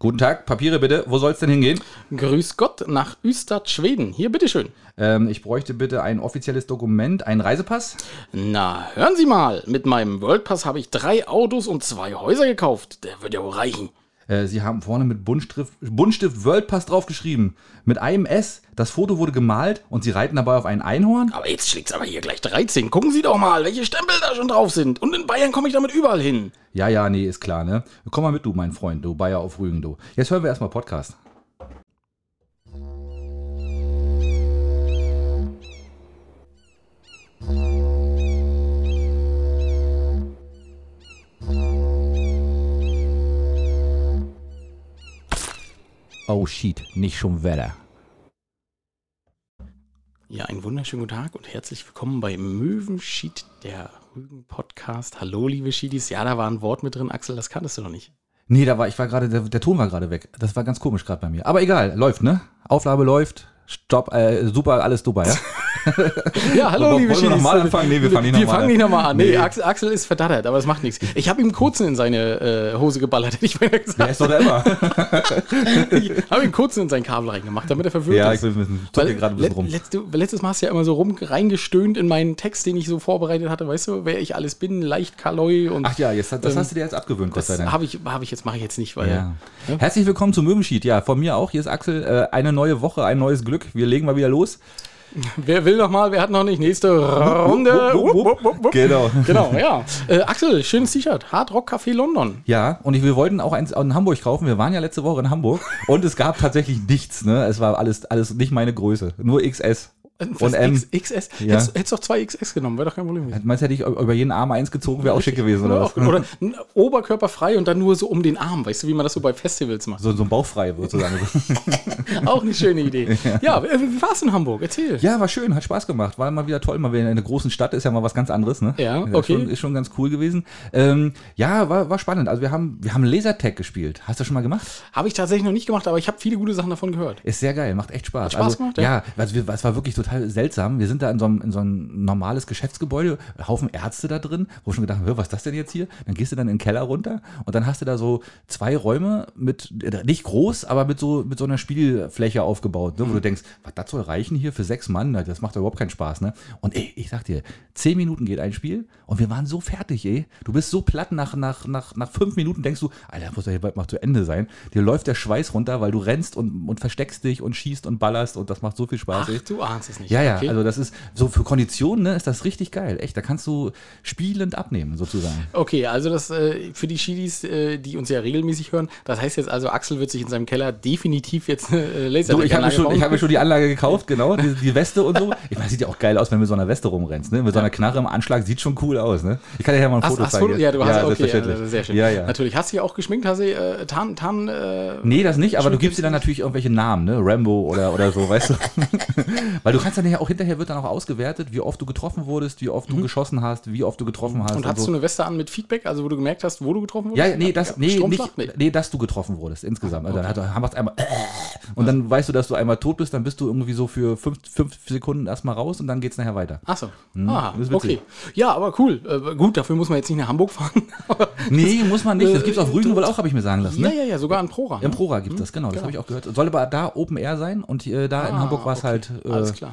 Guten Tag, Papiere bitte. Wo soll es denn hingehen? Grüß Gott nach Ystad, Schweden. Hier, bitteschön. Ähm, ich bräuchte bitte ein offizielles Dokument, einen Reisepass. Na, hören Sie mal. Mit meinem Worldpass habe ich drei Autos und zwei Häuser gekauft. Der wird ja wohl reichen. Äh, Sie haben vorne mit Buntstift, Buntstift Worldpass draufgeschrieben. Mit einem S. Das Foto wurde gemalt und Sie reiten dabei auf ein Einhorn. Aber jetzt schlägt's aber hier gleich 13. Gucken Sie doch mal, welche Stempel da schon drauf sind. Und in Bayern komme ich damit überall hin. Ja, ja, nee, ist klar, ne? Komm mal mit, du, mein Freund, du Bayer auf Rügen, du. Jetzt hören wir erstmal Podcast. Oh shit, nicht schon Wetter. Ja, einen wunderschönen guten Tag und herzlich willkommen bei Möwenschied, der Rügen-Podcast. Hallo, liebe Schiedis. Ja, da war ein Wort mit drin, Axel, das kanntest du noch nicht. Nee, da war ich war gerade, der, der Ton war gerade weg. Das war ganz komisch gerade bei mir. Aber egal, läuft, ne? Aufnahme läuft. Stopp, äh, super, alles super, ja? Ja, hallo, Wollen liebe wir Schiedis. nochmal anfangen? Nee, wir fangen nicht Wir nochmal fangen an. nicht nochmal an. Nee, Nee. Axel, Axel ist verdattert, aber das macht nichts. Ich habe ihm kurzen in seine äh, Hose geballert, hätte ich beinahe gesagt. Der ist doch da immer. Ich habe ihm kurzen in sein Kabel reingemacht, damit er verwirrt ja, ist. ich bisschen, zuck hier gerade ein bisschen rum. letzte, letztes Mal hast du ja immer so rum reingestöhnt in meinen Text, den ich so vorbereitet hatte. Weißt du, wer ich alles bin, leicht Kaloi und Ach ja, jetzt, das Ähm, hast du dir jetzt abgewöhnt, Gott sei das Dank. habe ich, hab ich jetzt, mache ich jetzt nicht, weil Ja. Herzlich willkommen zum Möwenschied. Ja, von mir auch. Hier ist Axel. Äh, eine neue Woche, ein neues Glück. Wir legen mal wieder los. wer will noch mal, wer hat noch nicht? Nächste Runde. Wupp, wupp, wupp, wupp. Genau. Genau, ja. Äh, Axel, schönes T-Shirt. Hard Rock Café London. Ja, und ich, wir wollten auch eins in Hamburg kaufen. Wir waren ja letzte Woche in Hamburg und es gab tatsächlich nichts. Ne? Es war alles, alles nicht meine Größe. Nur XS und Was, M. X, XS. Ja. Hättest, hättest doch zwei XS genommen, wäre doch kein Problem gewesen. Meinst du, hätte ich über jeden Arm eins gezogen, wäre auch schick gewesen, oder was? Oder ein Oberkörper frei und dann nur so um den Arm. Weißt du, wie man das so bei Festivals macht? So, so ein Bauchfrei sozusagen. Auch eine schöne Idee. Ja, wie wie war's in Hamburg? Erzähl. Ja, war schön, hat Spaß gemacht. War mal wieder toll, mal wieder in einer großen Stadt, ist ja mal was ganz anderes, ne? Ja, Ist okay. Schon, ist schon ganz cool gewesen. Ähm, ja, war, war spannend. Also wir haben, wir haben Lasertag gespielt. Hast du schon mal gemacht? Habe ich tatsächlich noch nicht gemacht, aber ich habe viele gute Sachen davon gehört. Ist sehr geil, macht echt Spaß. Hat Spaß also, gemacht, ja? ja? also wir, es war wirklich total seltsam. Wir sind da in so einem, in so ein normales Geschäftsgebäude, Haufen Ärzte da drin, wo ich schon gedacht habe, was ist das denn jetzt hier? Dann gehst du dann in den Keller runter und dann hast du da so zwei Räume mit, äh, nicht groß, aber mit so, mit so einer Spielfläche aufgebaut, ne, wo Mhm. du denkst, was, das soll reichen hier für sechs Mann? Das macht doch überhaupt keinen Spaß, ne? Und ey, ich sag dir, zehn Minuten geht ein Spiel und wir waren so fertig, ey. Du bist so platt nach, nach, nach, nach fünf Minuten denkst du, Alter, muss ja hier bald mal zu Ende sein. Dir läuft der Schweiß runter, weil du rennst und, und versteckst dich und schießt und ballerst und das macht so viel Spaß, Ach, ey. du ahnst es nicht. Ja, ja, Okay. also das ist so für Konditionen, ne, ist das richtig geil. Echt, da kannst du spielend abnehmen, sozusagen. Okay, also das äh, für die Schiedis, äh, die uns ja regelmäßig hören, das heißt jetzt also, Axel wird sich in seinem Keller definitiv jetzt eine äh, laser So, ich habe mir, schon- ich hab mir schon die Anlage gekauft, genau, die, die Weste und so. Ich meine, sieht ja auch geil aus, wenn du mit so einer Weste rumrennst, ne? Mit so einer Knarre im Anschlag, sieht schon cool aus, ne? Ich kann dir ja mal ein Foto hast zeigen. Foto? Ja, du hast okay, selbstverständlich. ja, sehr schön. Ja, ja. Natürlich. Hast du ja auch geschminkt, hast du äh, Tarn, Tarn, äh, Nee, das nicht, aber du gibst dir dann natürlich irgendwelche Namen, ne? Rambo oder, oder so, weißt du? Weil du kannst dann ja auch hinterher wird dann auch ausgewertet, wie oft du getroffen wurdest, wie oft du geschossen hast, wie oft du getroffen hast. Mhm. und hattest so. du eine Weste an mit Feedback, also wo du gemerkt hast, wo du getroffen wurdest? Ja, nee, das, nee, Stromschlag? nicht, nee. dass du getroffen wurdest insgesamt. Also dann hat, haben wir es einmal äh, und dann weißt du, dass du einmal tot bist, dann bist du irgendwie so für fünf, fünf Sekunden erstmal raus und dann geht's nachher weiter. Achso. Ah, Hm, witzig. okay. Ja, aber cool. Äh, gut, dafür muss man jetzt nicht nach Hamburg fahren. Nee, muss man nicht. Das Äh, gibt's auf Rügen wohl auch, habe ich mir sagen lassen. ja, Ne? ja, ja, sogar an Prora. Im ne? Prora gibt das, genau, das habe ich auch gehört. Soll aber da Open Air sein und äh, da in Ah, Hamburg war es okay. halt äh, Alles klar.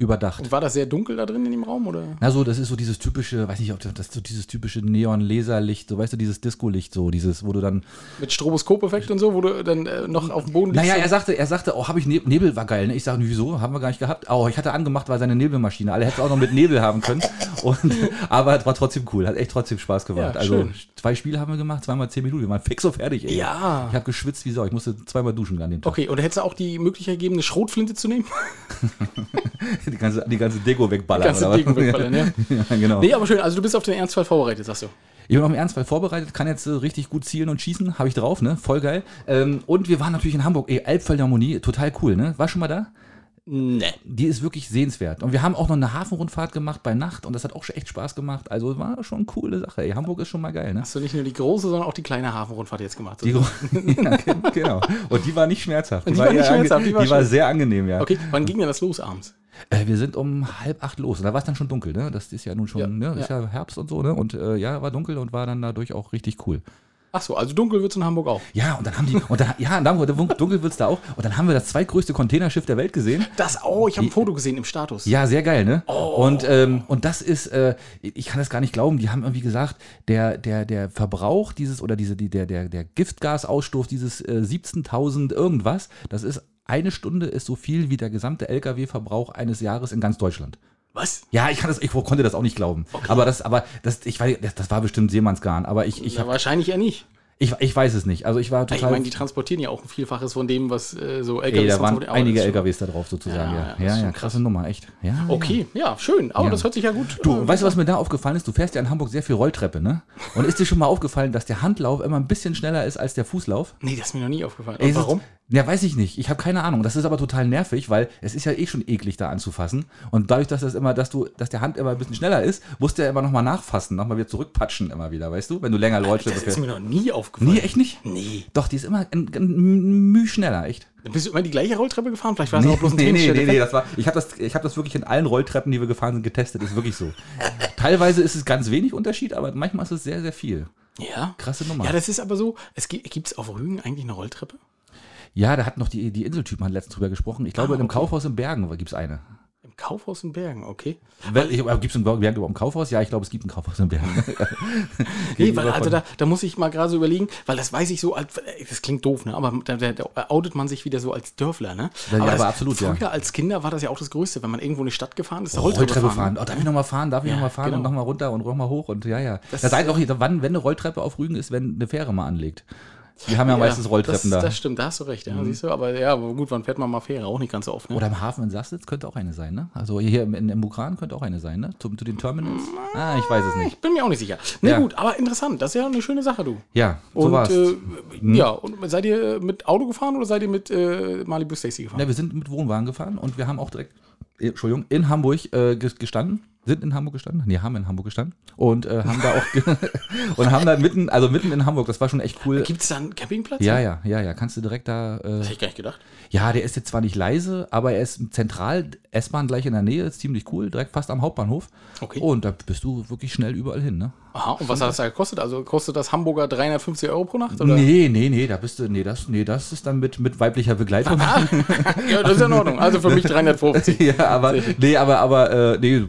überdacht. Und war das sehr dunkel da drin in dem Raum? Oder? Na so, das ist so dieses typische, weiß nicht, ob das das so dieses typische Neon-Laserlicht, so weißt du, dieses Disco-Licht, so dieses, wo du dann. Mit Stroboskopeffekt und so, wo du dann äh, noch auf dem Boden Naja, liegst er sagte, er sagte, oh, habe ich Nebel, Nebel war geil, ne? Ich sage, wieso? Haben wir gar nicht gehabt. Oh, ich hatte angemacht, weil seine Nebelmaschine. Alle hätten auch noch mit Nebel haben können. Und, aber es war trotzdem cool, hat echt trotzdem Spaß gemacht. Ja, also schön. zwei Spiele haben wir gemacht, zweimal zehn Minuten. Wir waren fix und fertig, ey. Ja. Ich habe geschwitzt wie Sau. Ich musste zweimal duschen an dem Tag. Okay, und hättest du auch die Möglichkeit gegeben, eine Schrotflinte zu nehmen? Die ganze, die ganze Deko wegballern. Ganze oder was? Deko wegballern, ja. ja, genau. Nee, aber schön. Also du bist auf den Ernstfall vorbereitet, sagst du. Ich bin auf den Ernstfall vorbereitet, kann jetzt äh, richtig gut zielen und schießen, habe ich drauf, ne? Voll geil. Ähm, und wir waren natürlich in Hamburg, ey, Elbphilharmonie, total cool, ne? War schon mal da? Nee. Die ist wirklich sehenswert. Und wir haben auch noch eine Hafenrundfahrt gemacht bei Nacht und das hat auch schon echt Spaß gemacht. Also war schon eine coole Sache. Ey, Hamburg ist schon mal geil, ne? Hast du nicht nur die große, sondern auch die kleine Hafenrundfahrt jetzt gemacht? Die, ja, genau. Und die war nicht schmerzhaft. Die war nicht eher ange- schmerzhaft, die war die war sehr angenehm, ja. Okay, wann ging denn das los abends? Äh, wir sind um halb acht los. Und da war es dann schon dunkel, ne? Das ist ja nun schon, Ja, ne? Ist ja. Herbst und so, ne? Und äh, ja, war dunkel und war dann dadurch auch richtig cool. Ach so, also dunkel wird es in Hamburg auch. Ja, und dann haben die, und dann, ja, in Hamburg, dunkel wird es da auch. Und dann haben wir das zweitgrößte Containerschiff der Welt gesehen. Das, oh, ich habe ein Foto gesehen im Status. Ja, sehr geil, ne? Und, ähm, und das ist, äh, ich kann das gar nicht glauben, die haben irgendwie gesagt, der, der, der Verbrauch dieses oder diese, die, der, der, der Giftgasausstoß dieses äh, 17.000 irgendwas, das ist eine Stunde ist so viel wie der gesamte Lkw-Verbrauch eines Jahres in ganz Deutschland. Was? Ja, ich, kann das, ich konnte das auch nicht glauben. Aber das, aber das, ich weiß, das, das war bestimmt Seemannsgarn. Aber ich, ich, Ja, hab, wahrscheinlich ja nicht. ich, ich weiß es nicht. Also ich war Ich total. meine, die transportieren ja auch ein Vielfaches von dem, was äh, so Ey, LKWs da waren einige LKWs da drauf sozusagen. Ja, Ja, ja, ja, ja, krasse Nummer, echt. Ja. Okay, ja, schön. Aber das hört sich ja gut. Du, äh, weißt du, was mir da aufgefallen ist? Du fährst ja in Hamburg sehr viel Rolltreppe, ne? Und ist dir schon mal aufgefallen, dass der Handlauf immer ein bisschen schneller ist als der Fußlauf? Nee, das ist mir noch nie aufgefallen. Ey, warum? Ja, weiß ich nicht. Ich habe keine Ahnung. Das ist aber total nervig, weil es ist ja eh schon eklig, da anzufassen. Und dadurch, dass das immer, dass du, dass der Hand immer ein bisschen schneller ist, musst du ja immer nochmal nachfassen, nochmal wieder zurückpatschen immer wieder, weißt du? Wenn du länger Rolltreppe Das ist mir noch nie aufgefallen. Nee, echt nicht? Nee. Doch, die ist immer ein, ein Müh schneller, echt. Bist du immer die gleiche Rolltreppe gefahren? Vielleicht war es Nee, auch bloß ein nee, nee, nee, nee, das war, ich habe das, ich hab das wirklich in allen Rolltreppen, die wir gefahren sind, getestet. Ist wirklich so. Teilweise ist es ganz wenig Unterschied, aber manchmal ist es sehr, sehr viel. Ja. Krasse Nummer. Ja, das ist aber so. Es gibt es auf Rügen eigentlich eine Rolltreppe? Ja, da hat noch die, die Inseltypen hat letztens drüber gesprochen. Ich glaube, Ah, in einem okay. Kaufhaus in Bergen gibt es eine. Im Kaufhaus in Bergen, okay. Gibt es in Bergen überhaupt ein Kaufhaus? Ja, ich glaube, es gibt ein Kaufhaus in Bergen. Nee, weil, also da, da muss ich mal gerade so überlegen, weil das weiß ich so, als, das klingt doof, ne? aber da, da, outet man sich wieder so als Dörfler. Ne? Ja, ja, das, aber absolut, ja. Früher als Kinder war das ja auch das Größte, wenn man irgendwo in eine Stadt gefahren ist, da Rolltreppe, fahren. fahren. Oh, darf ich nochmal fahren? Darf ich Ja, nochmal fahren? genau. Und nochmal runter und nochmal hoch und ja, ja. Das- da seid auch, wann, wenn eine Rolltreppe auf Rügen ist, wenn eine Fähre mal anlegt. Die haben ja, meistens Rolltreppen das, da. Das stimmt, da hast du recht, ja, siehst du. Aber ja, gut, wann fährt man mal Fähre? Auch nicht ganz so oft. Ne? Oder im Hafen in Sassnitz könnte auch eine sein, ne? Also hier im, in, im Bukran könnte auch eine sein, ne? Zu, zu den Terminals. Ah, ich weiß es nicht. ich bin mir auch nicht sicher. Na Ja. gut, aber interessant, das ist ja eine schöne Sache, du. Ja, so Und war's. äh, ja, und seid ihr mit Auto gefahren oder seid ihr mit äh, Malibu Stacy gefahren? Ja, wir sind mit Wohnwagen gefahren und wir haben auch direkt, Entschuldigung, in Hamburg äh, ge- gestanden. Sind in Hamburg gestanden? Nee, haben in Hamburg gestanden. Und äh, haben da auch, und haben da mitten, also mitten in Hamburg, das war schon echt cool. Gibt es da einen Campingplatz? Ja, ja, ja, ja, kannst du direkt da, äh, Hätte ich gar nicht gedacht. ja, der ist jetzt zwar nicht leise, aber er ist zentral, S-Bahn gleich in der Nähe, ist ziemlich cool, direkt fast am Hauptbahnhof. Okay. Und da bist du wirklich schnell überall hin, ne? Aha, und was hat das da gekostet? Also kostet das Hamburger 350 Euro pro Nacht? Oder? Nee, nee, nee, da bist du, nee, das, nee, das ist dann mit, mit weiblicher Begleitung. ja, das ist in Ordnung. Also für mich 350. ja, aber, nee, aber, aber, äh, nee,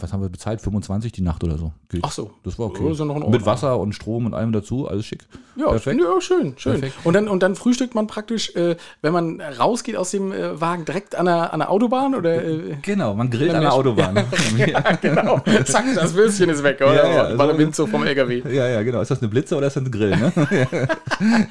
was haben wir bezahlt? 25 die Nacht oder so. Geht. Ach so. Das war okay. Ja, ja Ordnung. Mit Wasser und Strom und allem dazu, alles schick. Ja, Perfekt. ja schön, schön. Perfekt. Und dann, und dann frühstückt man praktisch, äh, wenn man rausgeht aus dem äh, Wagen, direkt an der, an der Autobahn oder? Äh, Genau, man grillt Ja, an der. Autobahn. ja, genau. Zack, das Würstchen ist weg, oder? Ja, ja, Bei der so- Windzug vom LKW. ja, ja, genau. Ist das eine Blitze oder ist das ein Grill, ne?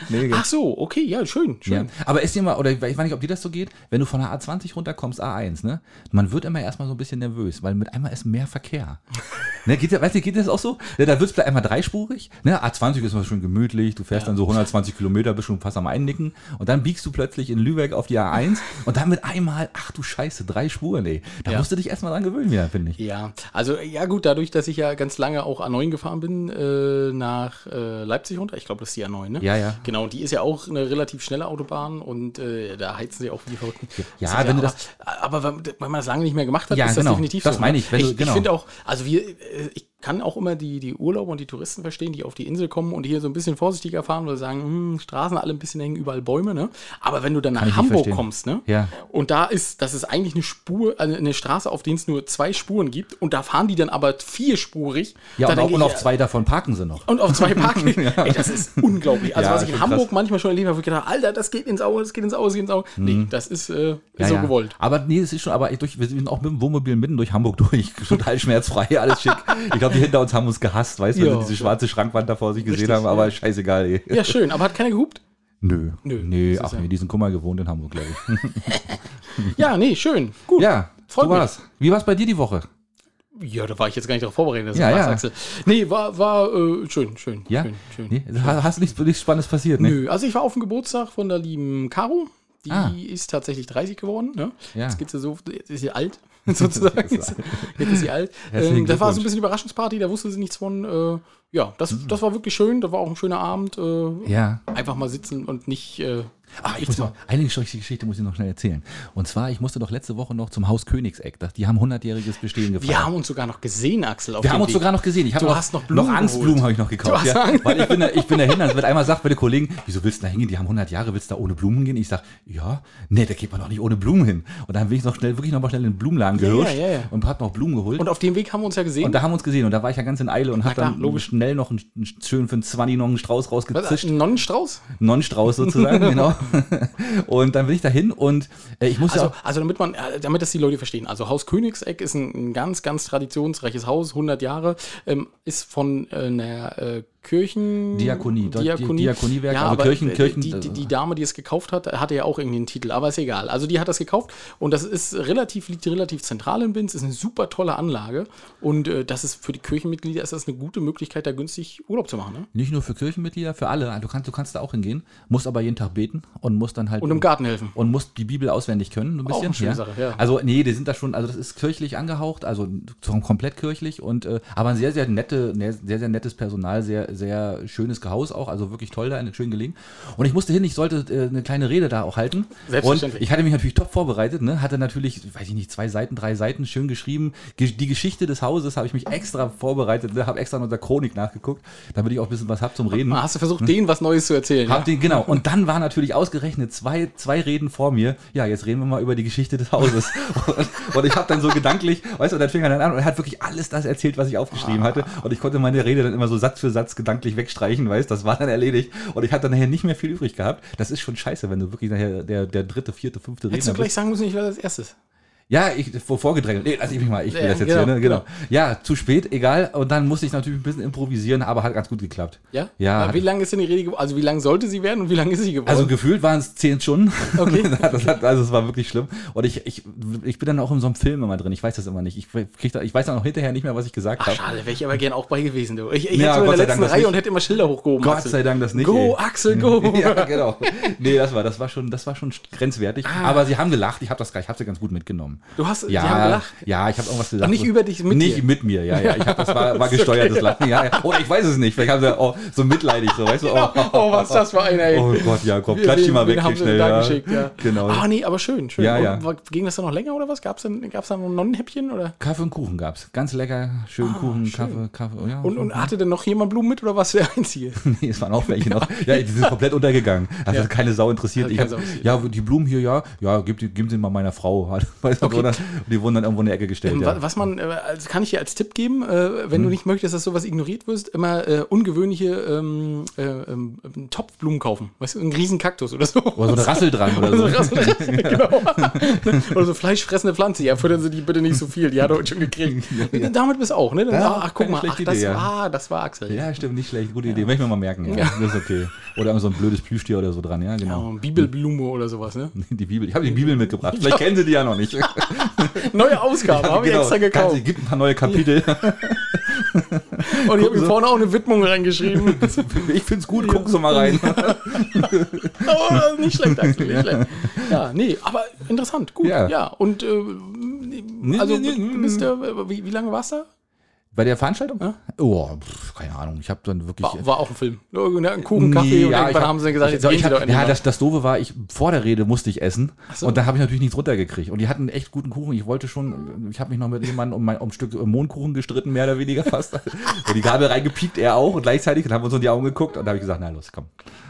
nee. Ach so, okay, ja, schön, Ja. schön. Aber ist dir mal, oder ich weiß nicht, ob dir das so geht, wenn du von der A20 runterkommst, A1, ne? Man wird immer erstmal so ein bisschen nervös, weil mit einmal ist mehr Verkehr. ne, geht, ja- weißt du, geht das auch so? Ne, da wird es einmal dreispurig, ne? A20 ist mal schön gemütlich, du fährst dann so 120 Kilometer, bist schon fast am Einnicken und dann biegst du plötzlich in Lübeck auf die A1 und dann mit einmal, ach du Scheiße, drei Spuren, ey. Da Ja. musst du dich erstmal dran gewöhnen wieder, finde ich. Ja, also ja gut, dadurch, dass ich ja ganz lange auch A9 gefahren bin, äh, nach äh, Leipzig runter, ich glaube, das ist die A9, ne? Ja, ja. Genau, und die ist ja auch eine relativ schnelle Autobahn und äh, da heizen sie auch wie die Verrückten. Ja, Das wenn du aber, aber wenn, man das lange nicht mehr gemacht hat, Ja, ist das genau. definitiv Das so. meine ne? ich, wenn ich, ich genau. finde auch, also wir, Eh, ikke kann auch immer die, die Urlauber und die Touristen verstehen, die auf die Insel kommen und hier so ein bisschen vorsichtiger fahren, weil sie sagen, hm, Straßen alle ein bisschen hängen, überall Bäume, ne? Aber wenn du dann ich nach Hamburg kommst, ne? Ja. Und da ist, das ist eigentlich eine Spur, also eine Straße, auf der es nur zwei Spuren gibt und da fahren die dann aber vierspurig. Ja, Da und, auch, denke und ich, auf zwei davon parken sie noch. und auf zwei Parken. Ey, das ist unglaublich. Also, Ja, was ich in Hamburg krass. manchmal schon erlebt habe, wo ich gedacht habe, Alter, das geht ins Auge, das geht ins Auge, das geht ins Auge. Nee, das ist, äh, Ja, so ja. gewollt. Aber nee, es ist schon, aber durch, wir sind auch mit dem Wohnmobil mitten durch Hamburg durch. Total schmerzfrei, alles schick. Ich glaube, die hinter uns haben uns gehasst, weißt du, Ja. sie diese schwarze Schrankwand da vor sich gesehen Richtig, haben, aber scheißegal, ey. Ja, schön, aber hat keiner gehupt? Nö. Nö, Nee, ach ja- nee, die sind Kummer gewohnt in Hamburg, glaube ich. Ja, nee, schön. Gut. ja, Freut so mich. war's. Wie war's bei dir die Woche? Ja, da war ich jetzt gar nicht darauf vorbereitet. dass Ja, ja. Nee, war, war äh, schön, schön. Ja? Schön, schön. Nee, ha- hast nichts, nichts Spannendes passiert, ne? Nö, also ich war auf dem Geburtstag von der lieben Caro. Die Ah. ist tatsächlich 30 geworden. Ne? Ja. Jetzt geht sie so, jetzt ist sie alt, sozusagen. Jetzt ist Jetzt ist sie alt. Ähm, das war so ein bisschen Überraschungsparty, da wusste sie nichts von. Äh, ja, das, das war wirklich schön. Das war auch ein schöner Abend. Äh, Ja. Einfach mal sitzen und nicht. Äh, Ah, ich muss noch, eine Geschichte Geschichte muss ich noch schnell erzählen. Und zwar, ich musste doch letzte Woche noch zum Haus Königseck. Die haben 100-jähriges Bestehen gefeiert. wir haben uns sogar noch gesehen, Axel. Auf Wir haben uns Weg. sogar noch gesehen. Ich habe Du noch, hast noch Blumen noch Angstblumen habe ich noch gekauft. Du hast Ja, weil ich bin, da, ich bin da hin, dann wird einmal sagt bei den Kollegen, wieso willst du da hingehen? Die haben 100 Jahre, willst du da ohne Blumen gehen? Ich sag, ja, nee, da geht man doch nicht ohne Blumen hin. Und dann bin ich noch schnell, wirklich noch mal schnell in den Blumenladen gehirscht ja, ja. und hab noch Blumen geholt. Und auf dem Weg haben wir uns ja gesehen. Und da haben wir uns gesehen und da war ich ja ganz in Eile und hab klar, dann logisch. schnell noch einen, einen schönen für einen 20 noch einen Strauß Was, rausgezischt. ein Nonnenstrauß? Nonnenstrauß sozusagen, genau. Und dann bin ich dahin und äh, ich musste Also, auch, also damit man, äh, damit das die Leute verstehen. Also Haus Königseck ist ein, ein ganz, ganz traditionsreiches Haus, 100 Jahre, ähm, ist von äh, einer äh, Kirchen... Diakonie, Diakonie. Diakoniewerk, ja, also aber Kirchen- Kirchen- die, die, die Dame, die es gekauft hat, hatte ja auch irgendwie einen Titel, aber ist egal. Also die hat das gekauft und das ist relativ, liegt relativ zentral in Binz, ist eine super tolle Anlage und äh, das ist für die Kirchenmitglieder ist das eine gute Möglichkeit, da günstig Urlaub zu machen. Ne? nicht nur für Kirchenmitglieder, für alle. Du kannst, du kannst da auch hingehen, musst aber jeden Tag beten und musst dann halt Und im Garten helfen. und musst die Bibel auswendig können, ein Auch bisschen. eine schöne ja. Sache, ja. Also nee, die sind da schon, also das ist kirchlich angehaucht, also so komplett kirchlich und äh, aber ein sehr sehr nette, ne- sehr sehr nettes Personal, sehr sehr schönes Gehaus auch, also wirklich toll da, schön gelegen. Und ich musste hin, ich sollte äh, eine kleine Rede da auch halten. Selbstverständlich. Und ich hatte mich natürlich top vorbereitet, ne, hatte natürlich, weiß ich nicht, zwei Seiten, drei Seiten schön geschrieben. Ge die Geschichte des Hauses habe ich mich extra vorbereitet, ne, habe extra in unserer Chronik nachgeguckt, damit ich auch ein bisschen was hab zum Reden. Hast du versucht, denen was Neues zu erzählen? Hab den, genau. Und dann war natürlich ausgerechnet zwei, zwei Reden vor mir. Ja, jetzt reden wir mal über die Geschichte des Hauses. und, und ich habe dann so gedanklich, weißt du, und dann fing er dann an und er hat wirklich alles das erzählt, was ich aufgeschrieben hatte. Und ich konnte meine Rede dann immer so Satz für Satz gedanklich wegstreichen, weißt das war dann erledigt. Und ich hatte nachher nicht mehr viel übrig gehabt. Das ist schon scheiße, wenn du wirklich nachher der, der dritte, vierte, fünfte Hättest du Redner gleich bist. sagen müssen, ich war das erstes. Ja, ich vor vorgedrängelt. Nee, lass ich mich mal, ich will das jetzt genau, hier, ne? genau. genau. Ja, zu spät, egal. Und dann musste ich natürlich ein bisschen improvisieren, aber hat ganz gut geklappt. Ja? Ja. Aber Wie lange ist denn die Rede geworden? Also wie lange sollte sie werden und wie lange ist sie geworden? Also gefühlt waren es zehn Stunden. Okay. das hat, also es war wirklich schlimm. Und ich, ich, ich bin dann auch in so einem Film immer drin. Ich weiß das immer nicht. Ich, krieg da, ich weiß dann auch hinterher nicht mehr, was ich gesagt habe. schade, wäre ich aber gern auch bei gewesen. Du. Ich, ich Ja, hätte so in der letzten Dank Reihe und hätte immer Schilder hochgehoben. Gott sei Dank das nicht. Go, ey. Axel, go! ja, genau. Nee, das war, das war schon, das war schon grenzwertig. Aber sie haben gelacht. Ich habe das, ich habe sie ganz gut mitgenommen. Du hast, Ja, die haben gelacht. ja, ich habe irgendwas gesagt. Ach, nicht über dich, mit Nicht dir. mit mir, ja, ja. Ich hab, das war, war gesteuertes Lachen. Ja, ja. Oder ich weiß es nicht. Vielleicht haben sie oh, so mitleidig, so, weißt du? Oh, Oh, was das für einer, ey. oh Gott, ja, komm, klatsch die mal weg hier schnell. ja. geschickt, ja. Genau. Ah, nee, aber schön, schön. Ja, ja. Ging das dann noch länger oder was? Gab's dann, gab's dann noch ein Nonnenhäppchen? Oder? Kaffee und Kuchen gab's. Ganz lecker, schön Kuchen, Kaffee, Kaffee. oh Ja, Und, und hatte denn noch jemand Blumen mit oder warst du der Einzige? nee, es waren auch welche noch. Ja, die sind komplett untergegangen. Das hat keine Sau interessiert. Hab, interessiert. ja, die Blumen hier, ja, ja, gib, gib sie mal meiner Frau. Weißt du, Okay. so, dann- die wurden dann irgendwo in die Ecke gestellt. Ähm, ja. wa- Was man, äh, also kann ich dir als Tipp geben, äh, wenn Hm. du nicht möchtest, dass sowas ignoriert wirst, immer äh, ungewöhnliche ähm, äh, ähm, Topfblumen kaufen. Weißt du, einen riesen Kaktus oder so. Oder so eine Rassel dran oder so. Oder so, genau. oder so fleischfressende Pflanze. Ja, füttern sie die bitte nicht so viel. Die hat er heute schon gekriegt. Damit bist du auch, ne? Dann, Ja, ach, guck mal, ach, das, Idee, ja. war, das war Axel. Ja, stimmt, nicht schlecht. Gute Idee. Möchte ich mir mal merken. Ja. Das ist okay. Oder so ein blödes Plüschtier oder so dran, ja, Ja, genau. Bibelblume oder sowas, ne? Die Bibel. Ich habe die Bibel mitgebracht. Vielleicht kennen sie die ja noch nicht. Neue Ausgabe, habe ich Genau. extra gekauft. Es gibt ein paar neue Kapitel. Und ich habe mir vorne auch eine Widmung reingeschrieben. ich finde es gut, gucken Sie mal rein. oh, nicht schlecht, Axel, nicht schlecht. Ja, nee, aber interessant, gut. Ja, Ja. und äh, also nee, nee, du bist, äh, wie, wie lange warst du da? Bei der Veranstaltung? Ja. Oh, pff, keine Ahnung. Ich habe dann wirklich. War, war auch ein Film. Ein Kuchen, Kaffee und ja, irgendwann ich haben sie gesagt, ich, jetzt ich, gehen ich hab, Ja, das, das Doofe war, ich vor der Rede musste ich essen. so. Und da habe ich natürlich nichts runtergekriegt. Und die hatten echt guten Kuchen. Ich wollte schon, ich habe mich noch mit jemandem um, mein, um ein Stück Mondkuchen gestritten, mehr oder weniger fast. und die Gabel reingepiekt, er auch. Und gleichzeitig und haben uns in die Augen geguckt. Und da habe ich gesagt, na los, komm.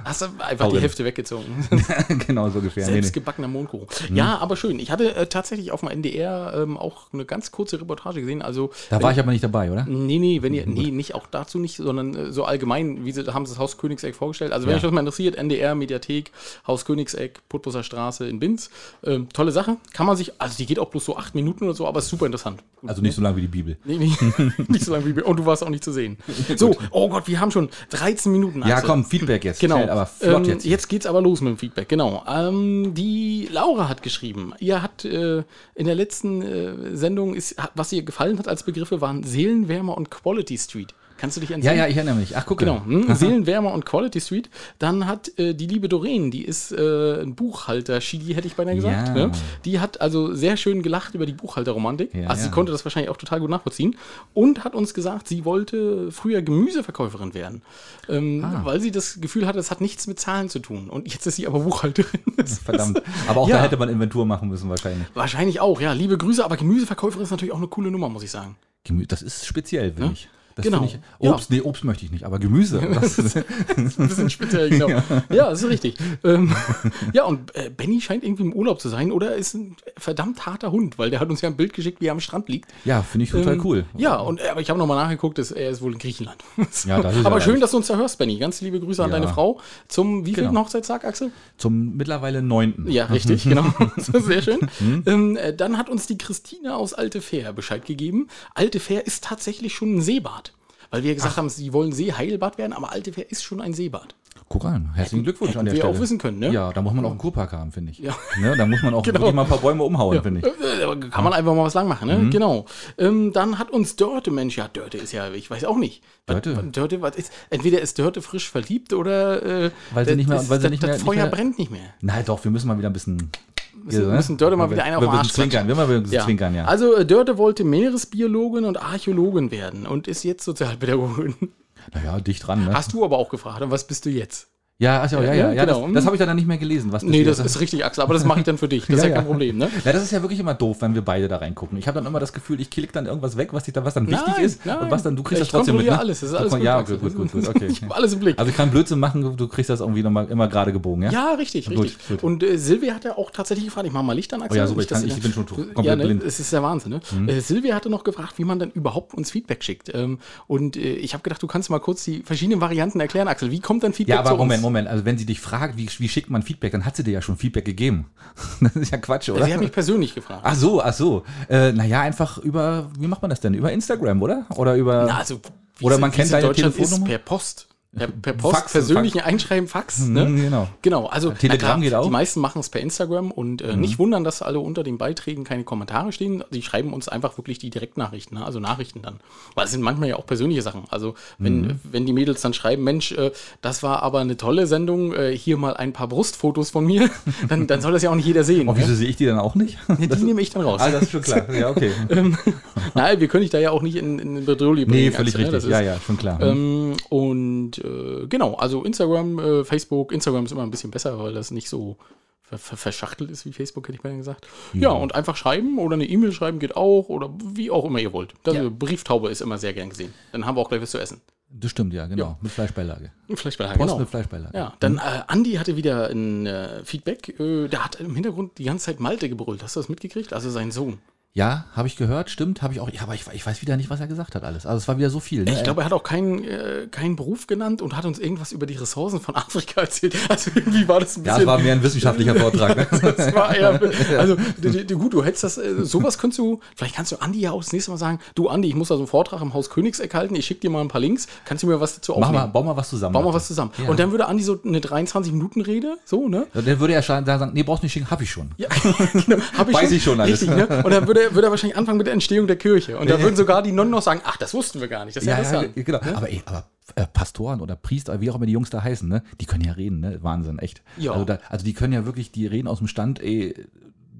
Hast du einfach Hau die. Hälfte weggezogen. genau so ungefähr. Nee, nee. gebackener Mondkuchen. Ja, aber schön. Ich hatte äh, tatsächlich auf dem NDR ähm, auch eine ganz kurze Reportage gesehen. Also, Da war ich aber nicht dabei, oder? Nee, nee, wenn ihr, nee, nicht auch dazu nicht, sondern äh, so allgemein, wie sie haben sie das Haus Königseck vorgestellt. Also wenn Ja. euch das mal interessiert, NDR, Mediathek, Haus Königseck, Putbusser Straße in Binz. Ähm, tolle Sache. Kann man sich, also die geht auch bloß so acht Minuten oder so, aber ist super interessant. Also nicht so lange wie die Bibel. Nee, nee, nicht so lange wie wir. Und du warst auch nicht zu sehen. So, oh Gott, wir haben schon 13 Minuten. Ja, Axel. komm, Feedback jetzt. Genau. Schnell, aber flott ähm, jetzt. Jetzt geht's aber los mit dem Feedback, genau. Ähm, die Laura hat geschrieben, ihr hat äh, in der letzten äh, Sendung, ist, was ihr gefallen hat als Begriffe, waren Seelenwärmer und Quality Street. Kannst du dich Ja, entsinnen? ja, ich erinnere mich. Ach, guck Genau, hm, Seelenwärmer und Quality Street. Dann hat äh, die liebe Doreen, die ist äh, ein Buchhalter, Shidi hätte ich beinahe gesagt. Ja. Ne? Die hat also sehr schön gelacht über die Buchhalterromantik. Ja, also sie ja. konnte das wahrscheinlich auch total gut nachvollziehen. Und hat uns gesagt, sie wollte früher Gemüseverkäuferin werden. Ähm, Ah. Weil sie das Gefühl hatte, es hat nichts mit Zahlen zu tun. Und jetzt ist sie aber Buchhalterin. Verdammt. Aber auch Ja. da hätte man Inventur machen müssen wahrscheinlich. Wahrscheinlich auch, ja. Liebe Grüße, aber Gemüseverkäuferin ist natürlich auch eine coole Nummer, muss ich sagen. Das ist speziell, finde ich. Das Genau. ich. Ja. Obst, nee, Obst möchte ich nicht, aber Gemüse. Das, Ein bisschen speziell, genau. ja. das ist richtig. Ähm, ja, und äh, Benny scheint irgendwie im Urlaub zu sein oder ist ein verdammt harter Hund, weil der hat uns ja ein Bild geschickt, wie er am Strand liegt. ja, finde ich total Ähm, cool. Ja, und, äh, aber ich habe nochmal nachgeguckt, dass er ist wohl in Griechenland. Ja, das ist aber ja schön, dass du uns da hörst, Benny. Ganz liebe Grüße an Ja. deine Frau. Zum wievielten Genau. Hochzeitstag, Axel? Zum mittlerweile neunten. Ja, richtig, genau. Ist Sehr schön. Hm? Ähm, äh, dann hat uns die Christine aus Alte Fähr Bescheid gegeben. Alte Fähr ist tatsächlich schon ein Seebad. Weil wir gesagt haben, sie wollen Seeheilbad werden, aber Alte Fähr ist schon ein Seebad. Guck an. Herzlichen Glückwunsch an der wir Stelle. auch wissen können, ne? Ja, da muss man auch einen Kurpark haben, finde ich. Ja. Ne, da muss man auch Genau. wirklich mal ein paar Bäume umhauen, finde ich. Kann man einfach mal was lang machen, ne? Mhm. Genau. Ähm, dann hat uns Dörte, Mensch, ja, Dörte ist ja, ich weiß auch nicht. Dörte? was- Dörte, was ist, entweder ist Dörte frisch verliebt oder äh, Weil sie nicht mehr- das, weil sie das, nicht das mehr- nicht Feuer mehr- brennt nicht mehr. Nein, doch, wir müssen mal wieder ein bisschen. Müssen- müssen Dörte mal wieder einen auf wir den Arsch zwinkern. Wir mal Ja. zwinkern, ja. Also äh, Dörte wollte Meeresbiologin und Archäologin werden und ist jetzt Sozialpädagogin. naja, dicht dran, ne? Hast du aber auch gefragt, und was bist du jetzt? Ja, ach so, ja, ja, ja. genau. Das, das habe ich dann nicht mehr gelesen. Was Nee, das ist richtig, Axel, aber das mache ich dann für dich. Das ist ja, Ja, kein ja. Problem, ne? Ja, das ist ja wirklich immer doof, wenn wir beide da reingucken. Ich habe dann immer das Gefühl, ich klicke dann irgendwas weg, was, ich da, was dann wichtig Nein, ist. nein. Und was dann, du kriegst Ich das trotzdem mit. Ne? alles, das ist alles gut, Ja, gut, gut, gut, gut, okay. Ich habe alles im Blick. Also ich kann Blödsinn machen, du kriegst das irgendwie nochmal immer gerade gebogen, ja? Ja, richtig, Gut, richtig. gut. Und äh, Silvia hat ja auch tatsächlich gefragt, ich mache mal Licht an, Axel. Oh ja, super, Nicht, ich kann- ich bin schon komplett ja, ne, blind. Mhm. Es ist der Wahnsinn, ne? Äh, Silvia hatte noch gefragt, wie man dann überhaupt uns Feedback schickt. Ähm, und äh, ich habe gedacht, du kannst mal kurz die verschiedenen Varianten erklären, Axel. Wie kommt dann Feedback zu uns? Moment. Also wenn sie dich fragt, wie, wie schickt man Feedback, dann hat sie dir ja schon Feedback gegeben. Das ist ja Quatsch, oder? Sie hat mich persönlich gefragt. Ach so, ach so. Äh, naja, einfach über, wie macht man das denn? Über Instagram, oder? Oder über. Na, also, wie Oder man kennt deine Telefonnummer? Per Post. Per, per Post, Fax, persönlichen Einschreiben, Fax. Ne? Mhm, genau. Genau, also Telegram geht auch? Mhm. Die meisten machen es per Instagram und äh, nicht wundern, dass alle unter den Beiträgen keine Kommentare stehen. Die schreiben uns einfach wirklich die Direktnachrichten, ne? also Nachrichten dann. Weil es sind manchmal ja auch persönliche Sachen. Also wenn, Mhm. wenn die Mädels dann schreiben, Mensch, äh, das war aber eine tolle Sendung, äh, hier mal ein paar Brustfotos von mir, dann, dann soll das ja auch nicht jeder sehen. Oh, ne? wieso sehe ich die dann auch nicht? Ja, die nehme ich dann raus. Ah, das ist schon klar. Ja, okay. Nein, wir können dich da ja auch nicht in, in Bedrohung bringen. Nee, völlig ne? richtig. Das Ja, ist- ja, schon klar. Ähm, und äh, genau, also Instagram, äh, Facebook, Instagram ist immer ein bisschen besser, weil das nicht so ver ver verschachtelt ist wie Facebook, hätte ich mal gesagt. Ja. und einfach schreiben oder eine E-Mail schreiben geht auch oder wie auch immer ihr wollt. Das, Ja. Brieftaube ist immer sehr gern gesehen. Dann haben wir auch gleich was zu essen. Das stimmt, ja, genau. Ja. Mit Fleischbeilage. Bei Post genau. mit Fleischbeilage. Ja, dann äh, Andi hatte wieder ein äh, Feedback. Äh, der hat im Hintergrund die ganze Zeit Malte gebrüllt. Hast du das mitgekriegt? Also sein Sohn. Ja, habe ich gehört, stimmt, habe ich auch. Ja, aber ich, ich weiß wieder nicht, was er gesagt hat alles. Also es war wieder so viel. Ne? Ich glaube, er hat auch keinen, äh, keinen Beruf genannt und hat uns irgendwas über die Ressourcen von Afrika erzählt. Also irgendwie war das ein ja, bisschen. es war mehr ein wissenschaftlicher Vortrag. Ne? Das war eher, also gut, du hättest das, äh, sowas könntest du, vielleicht kannst du Andi ja auch das nächste Mal sagen, du Andi, ich muss da so einen Vortrag im Haus Königseck halten, ich schicke dir mal ein paar Links, kannst du mir was dazu Mach aufnehmen? mal, bau mal was zusammen. Bau mal was zusammen. Ja. Und dann würde Andi so eine 23-Minuten-Rede, so, ne? Ja, Dann würde er schon sagen, nee, brauchst nicht schicken, hab ich schon. Ja, genau. Hab Weiß ich schon alles. Richtig, ne? Und dann würde er, würde er wahrscheinlich anfangen mit der Entstehung der Kirche. Und da würden sogar die Nonnen noch sagen, ach, das wussten wir gar nicht. Das ist ja, Ja, ja, interessant. genau. Aber, ey, aber äh, Pastoren oder Priester, wie auch immer die Jungs da heißen, ne? Die können ja reden, ne? Wahnsinn, echt. Ja. Also, da, also die können ja wirklich, die reden aus dem Stand, ey,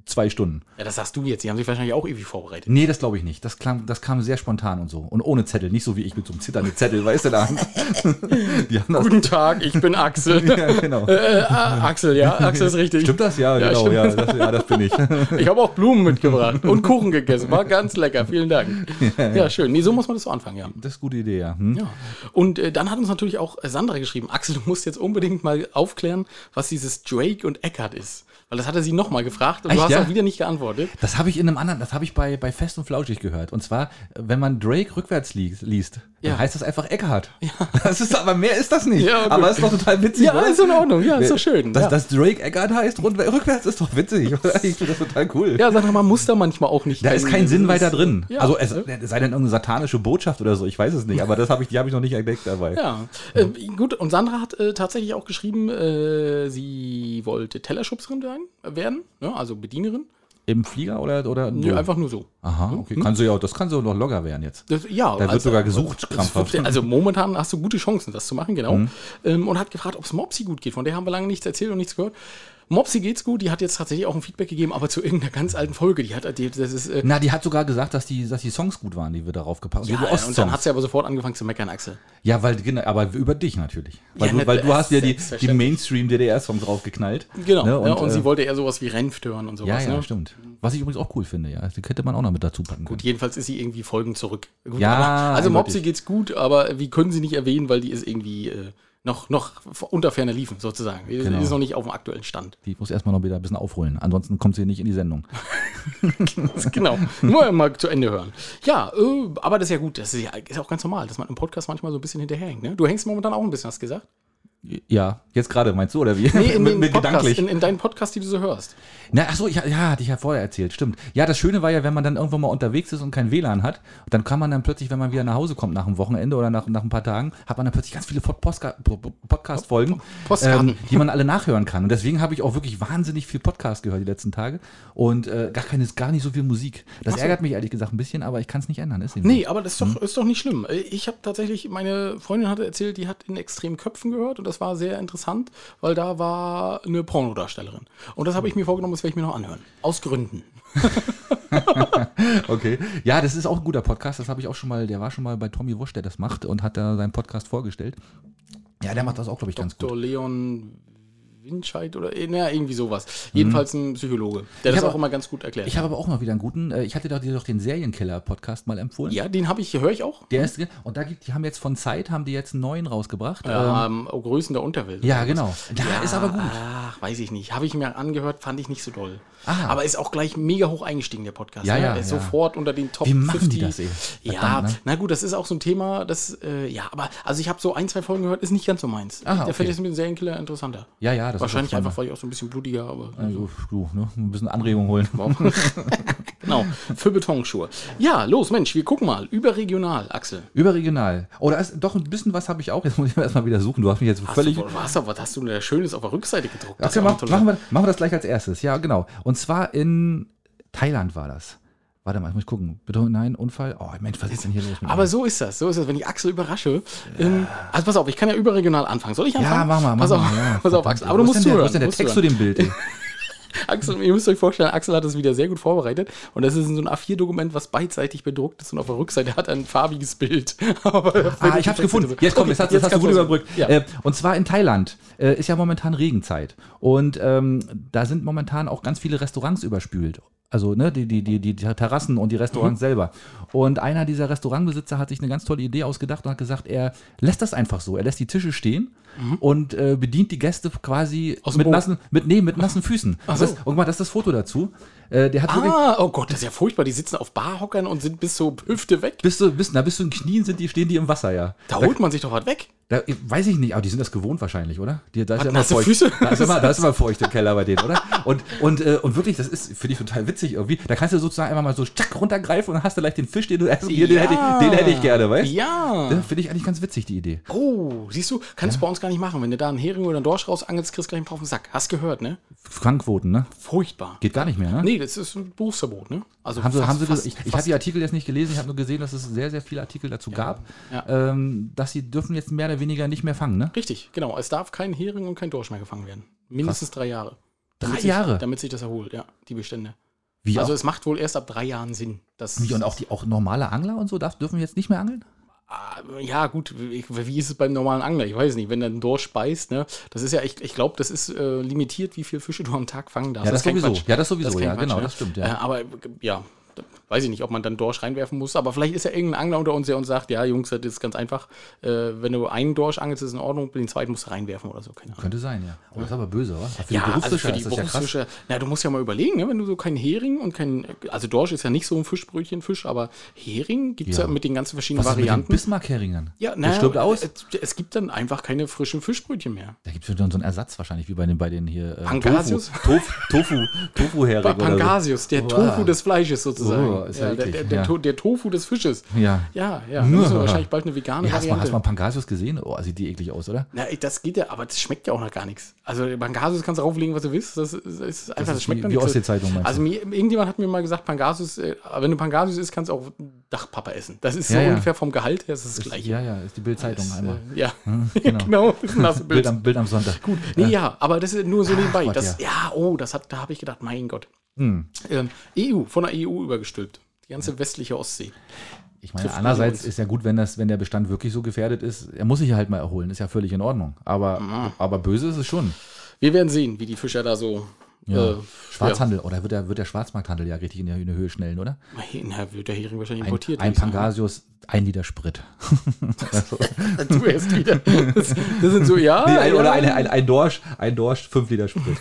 zwei Stunden. Ja, das sagst du jetzt. Die haben sich wahrscheinlich auch irgendwie vorbereitet. Nee, das glaube ich nicht. Das, klang, das kam sehr spontan und so. Und ohne Zettel, nicht so wie ich mit so einem zitternden Zettel, weißt du, das, Guten Tag, ich bin Axel. ja, genau. äh, ah, Axel, ja, Axel ist richtig. Stimmt das? Ja, Ja, genau. Ja das, ja, das bin ich. Ich habe auch Blumen mitgebracht und Kuchen gegessen. War ganz lecker. Vielen Dank. Ja, schön. Nee, so muss man das so anfangen, ja. Das ist eine gute Idee, ja. Hm? Ja. Und äh, dann hat uns natürlich auch äh, Sandra geschrieben, Axel, du musst jetzt unbedingt mal aufklären, was dieses Drake und Eckart ist. Weil das hatte sie nochmal gefragt und du Echt, hast ja? auch wieder nicht geantwortet. Das habe ich in einem anderen, das habe ich bei, bei Fest und Flauschig gehört. Und zwar, wenn man Drake rückwärts liest, liest Ja. heißt das einfach Eckhart. Ja. Das ist, aber mehr ist das nicht. Ja, gut. aber ist doch total witzig, Ja, oder? ist in Ordnung. Ja, ist doch schön. Dass, ja. dass Drake Eckhart heißt, rund, rückwärts ist doch witzig. Ich finde das total cool. ja, sag mal, man muss da manchmal auch nicht. Da ist kein Sinn weiter drin. Ja, also es ja. sei denn irgendeine satanische Botschaft oder so, ich weiß es nicht, aber das habe ich, die habe ich noch nicht entdeckt dabei. Ja, äh, gut. Und Sandra hat äh, tatsächlich auch geschrieben, äh, sie wollte Tellerschubserin werden, werden ne? also Bedienerin. Im Flieger oder? oder Nö, wo? einfach nur so. Aha, okay. Kannst du ja, das kann so noch locker werden jetzt. Das, ja, Da wird sogar gesucht, krampfhaft. Also momentan hast du gute Chancen, das zu machen, genau. Ähm, und hat gefragt, ob es Mopsi gut geht. Von der haben wir lange nichts erzählt und nichts gehört. Mopsi geht's gut, die hat jetzt tatsächlich auch ein Feedback gegeben, aber zu irgendeiner ganz alten Folge. Die hat, die, das ist, äh, Na, die hat sogar gesagt, dass die, dass die Songs gut waren, die wir darauf gepackt haben. ja, und dann hat sie aber sofort angefangen zu meckern, Axel. Ja, weil, genau, aber über dich natürlich. Weil, Ja, du, weil du hast ja die, die. Mainstream-DDR-Songs draufgeknallt. Genau. Ne? Und, ja, und äh, sie wollte eher sowas wie Renft hören und Ja, sowas. ja, ne? stimmt. Was ich übrigens auch cool finde, ja. Die könnte man auch noch mit dazu packen. Gut, jedenfalls ist sie irgendwie Folgen zurück. Gut, Ja, aber, also. Mopsi geht's gut, aber wie können sie nicht erwähnen, weil die ist irgendwie äh, noch, noch unter ferner liefen, sozusagen. Die Genau. ist noch nicht auf dem aktuellen Stand. Die muss erstmal noch wieder ein bisschen aufholen. Ansonsten kommt sie nicht in die Sendung. genau. Nur mal zu Ende hören. Ja, äh, aber das ist ja gut. Das ist ja ist auch ganz normal, dass man im Podcast manchmal so ein bisschen hinterherhängt. Ne? Du hängst momentan auch ein bisschen, hast du gesagt? Ja, jetzt gerade meinst du, oder wie? Nee, in, mit, Podcast, gedanklich. in, in deinen Podcast, die du so hörst. Na, ach so, ich, ja, hatte ich ja vorher erzählt, stimmt. Ja, das Schöne war ja, wenn man dann irgendwann mal unterwegs ist und kein WLAN hat, dann kann man dann plötzlich, wenn man wieder nach Hause kommt nach dem Wochenende oder nach, nach ein paar Tagen, hat man dann plötzlich ganz viele Podcast-Folgen, ähm, die man alle nachhören kann. Und deswegen habe ich auch wirklich wahnsinnig viel Podcast gehört die letzten Tage und äh, gar, keine, gar nicht so viel Musik. Das so. ärgert mich ehrlich gesagt ein bisschen, aber ich kann es nicht ändern. Ist Nee, aber das ist doch, ist doch nicht schlimm. Ich habe tatsächlich, meine Freundin hatte erzählt, die hat in extremen Köpfen gehört und das war sehr interessant, weil da war eine Pornodarstellerin. Und das habe ich mir vorgenommen, das werde ich mir noch anhören. Aus Gründen. Okay. Ja, das ist auch ein guter Podcast. Das habe ich auch schon mal, der war schon mal bei Tommy Wusch, der das macht und hat da seinen Podcast vorgestellt. Ja, der macht das auch, glaube ich, ganz gut. Dr. Leon Winscheid oder äh, naja, irgendwie sowas. Jedenfalls ein Psychologe, der Ich das auch immer ganz gut erklärt. Ich habe aber auch mal wieder einen guten. Äh, ich hatte dir doch den Serienkiller-Podcast mal empfohlen. ja, den habe ich, höre ich auch. Der ist, und da gibt, die haben jetzt von Zeit, haben die jetzt einen neuen rausgebracht. Ja, ähm, Größen der Unterwelt. ja, genau. Da ist aber gut. Ach, weiß ich nicht. Habe ich mir angehört, fand ich nicht so doll. Ah. Aber ist auch gleich mega hoch eingestiegen, der Podcast. Ja, ne? ja, Ist ja. sofort unter den Top Wie machen 50. die das, ey? Ja, ne? na gut, das ist auch so ein Thema, das, äh, ja, aber, also ich habe so ein, zwei Folgen gehört, ist nicht ganz so meins. Ah, Der okay. finde ich mit dem Serienkiller interessanter. Ja, ja, das Wahrscheinlich einfach, weil ich auch so ein bisschen blutiger, aber. Also, du, ne, ein bisschen Anregung holen. genau, für Betonschuhe. Ja, los, Mensch, wir gucken mal. Überregional, Axel. Überregional. Oh, da ist doch ein bisschen was habe ich auch. Jetzt muss ich mir erstmal wieder suchen. Du hast mich jetzt Hast völlig. du, was, was hast du denn Schönes auf der Rückseite gedruckt? Ja, ja auch mach, machen, wir, machen wir das gleich als erstes. Ja, genau. Und zwar in Thailand war das. Warte mal, ich muss gucken. Bitte, nein, Unfall. Oh, Mensch, was ist denn hier los? Aber so ist das, so ist das, wenn ich Axel überrasche. Ähm, also pass auf, ich kann ja überregional anfangen. Soll ich anfangen? ja, mach mal, mach pass auf, mal. Ja, pass auf. Axel. Aber du musst zuhören. Wo ist denn der Text zu dem Bild? Axel, ihr müsst euch vorstellen, Axel hat es wieder sehr gut vorbereitet. Und das ist so ein A4-Dokument, was beidseitig bedruckt ist. Und auf der Rückseite hat ein farbiges Bild. Aber Ah, ich hab's gefunden. Jetzt komm, Okay, jetzt hast, jetzt hast du gut überbrückt. Ja. Äh, und zwar in Thailand äh, ist ja momentan Regenzeit. Und ähm, da sind momentan auch ganz viele Restaurants überspült. Also ne, die, die, die, die Terrassen und die Restaurants Mhm. selber. Und einer dieser Restaurantbesitzer hat sich eine ganz tolle Idee ausgedacht und hat gesagt, er lässt das einfach so. Er lässt die Tische stehen und äh, bedient die Gäste quasi Mhm. Mit Boot. nassen, mit, nee, mit nassen Füßen. Ach das, so. und guck mal, das ist das Foto dazu. Äh, der hat wirklich. Ah, oh Gott, das ist ja furchtbar. Die sitzen auf Barhockern und sind bis zur Hüfte weg. Bis du, bis, na, bis zu den Knien sind die, stehen die im Wasser, ja. Da holt man sich doch was weg. Da, weiß ich nicht, aber die sind das gewohnt wahrscheinlich, oder? Die, da ist ja immer feucht. Füße? Da ist immer, da ist immer feucht im Keller bei denen, oder? Und, und, äh, und wirklich, das ist, finde ich total witzig irgendwie. Da kannst du sozusagen einfach mal so stack runtergreifen und dann hast du gleich den Fisch, den du essen ja. den, hätte ich, den hätte ich gerne, weißt du? Ja. Ja, Finde ich eigentlich ganz witzig, die Idee. Oh, siehst du, kannst du bei uns gar nicht machen. Wenn du da einen Hering oder einen Dorsch rausangelst, kriegst du gleich einen auf den Sack. Hast gehört, ne? Fangquoten, ne? Furchtbar. Geht gar nicht mehr, ne? Nee, das ist ein Berufsverbot, ne? Also Haben sie, fast- haben sie, fast- ich ich habe die Artikel jetzt nicht gelesen, ich habe nur gesehen, dass es sehr, sehr viele Artikel dazu gab, ja. Ähm, dass sie dürfen jetzt mehr oder weniger nicht mehr fangen, ne? Richtig, genau. Es darf kein Hering und kein Dorsch mehr gefangen werden. Mindestens drei Jahre. Drei Damit Jahre? Sich, damit sich das erholt, ja, die Bestände. Wie also auch, es macht wohl erst ab drei Jahren Sinn. Dass, wie, und auch, die, auch normale Angler und so darf, dürfen jetzt nicht mehr angeln? Ah, ja, gut, wie, ist es beim normalen Angler? Ich weiß nicht, wenn der einen Dorsch beißt, ne? Das ist ja, ich, ich glaube, das ist äh, limitiert, wie viele Fische du am Tag fangen darfst. Ja, das ist kein sowieso. Ja, das sowieso. ist kein Ja, Quatsch, genau, ne? das stimmt, ja. Äh, aber ja, weiß ich nicht, ob man dann Dorsch reinwerfen muss, aber vielleicht ist ja irgendein Angler unter uns, der uns sagt, ja, Jungs, das ist ganz einfach. Äh, wenn du einen Dorsch angelst, ist in Ordnung, den zweiten musst du reinwerfen oder so, keine Ahnung. Könnte sein, ja. Aber das ist aber böse, oder? Für Ja, also für die das ja. Berufsfischer. Na, du musst ja mal überlegen, ne? wenn du so keinen Hering und kein, also Dorsch ist ja nicht so ein Fischbrötchenfisch, aber Hering gibt es ja. Ja. mit den ganzen verschiedenen Was ist mit den Varianten. Bismarck-Heringern? Ja, Der naja, stirbt aus? Es, es gibt dann einfach keine frischen Fischbrötchen mehr. Da gibt es dann so einen Ersatz wahrscheinlich, wie bei den, bei den hier äh, Pangasius? Tofu, Tofu, Tofu, Tofu-Hering oder so. Pangasius, der Wow. Tofu des Fleisches sozusagen. Sozusagen. Oh, ist ja der, der, der, ja. Der Tofu des Fisches. Ja. Ja, ja. Da müssen wir wahrscheinlich bald eine vegane Ja, hast, du mal, hast du Variante. mal Pangasius gesehen? Oh, sieht die eklig aus, oder? Na, das geht ja, aber das schmeckt ja auch noch gar nichts. Also Pangasius kannst du drauflegen, was du willst. Das ist, ist einfach, das, ist schmeckt wie- wie nichts. Ostsee-Zeitung, meinst Also mir, irgendjemand hat mir mal gesagt, Pangasius, äh, wenn du Pangasius isst, kannst du auch Dachpapa essen. Das ist so ungefähr vom Gehalt her, das ist das Ist, Gleiche. ja, ja, ist die Bildzeitung Das, einmal. äh, ja, genau. genau. Das ist nasses Bild, Bild. am, Bild am Sonntag. Gut. Nee, ja, aber das ist nur so nebenbei. Gott, das, ja. oh, das hat, da habe ich gedacht, mein Gott. Hm. Ähm, EU, von der EU übergestülpt. Die ganze westliche Ostsee. Ich meine, andererseits ist ja gut, wenn, das, wenn der Bestand wirklich so gefährdet ist. Er muss sich ja halt mal erholen. Ist ja völlig in Ordnung. Aber, Mhm. aber böse ist es schon. Wir werden sehen, wie die Fischer da so. Ja. Äh, Schwarzhandel. Oder wird der, wird der Schwarzmarkthandel ja richtig in die, Höhe schnellen, oder? Ja, na, wird der Hering wahrscheinlich Ein, importiert. ein sagen. Pangasius, ein Liter Sprit. Du erst wieder. Das, das sind so, ja. Nee, ein, ja, Oder eine, ein, ein Dorsch, ein Dorsch, fünf Liter Sprit.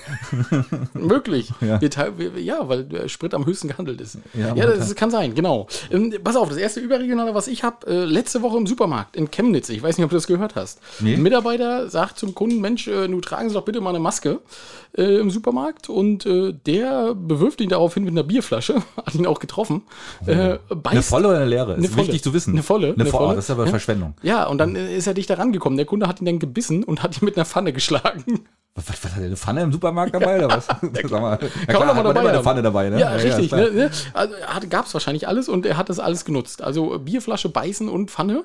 Möglich. Ja. Wir teil- wir, ja, weil der Sprit am höchsten gehandelt ist. Ja, Ja, das kann sein, genau. Ähm, pass auf, das erste Überregionale, was ich habe, äh, letzte Woche im Supermarkt in Chemnitz. Ich weiß nicht, ob du das gehört hast. Nee. Ein Mitarbeiter sagt zum Kunden: Mensch, äh, nun tragen Sie doch bitte mal eine Maske äh, im Supermarkt. Und äh, der bewirft ihn daraufhin mit einer Bierflasche, hat ihn auch getroffen. Äh, Eine beißt volle oder eine leere? Eine Ist volle. wichtig zu wissen. Eine volle, Eine eine volle. volle. Das ist aber Ja. Verschwendung. Ja, und dann ist er dicht da rangekommen. Der Kunde hat ihn dann gebissen und hat ihn mit einer Pfanne geschlagen. Was, was, was hat der eine Pfanne im Supermarkt dabei oder was? Sag mal, na klar, mal dabei eine. Pfanne dabei, ne? Ja, richtig. klar. ne, ne? Also, Gab es wahrscheinlich alles und er hat das alles genutzt. Also Bierflasche, Beißen und Pfanne.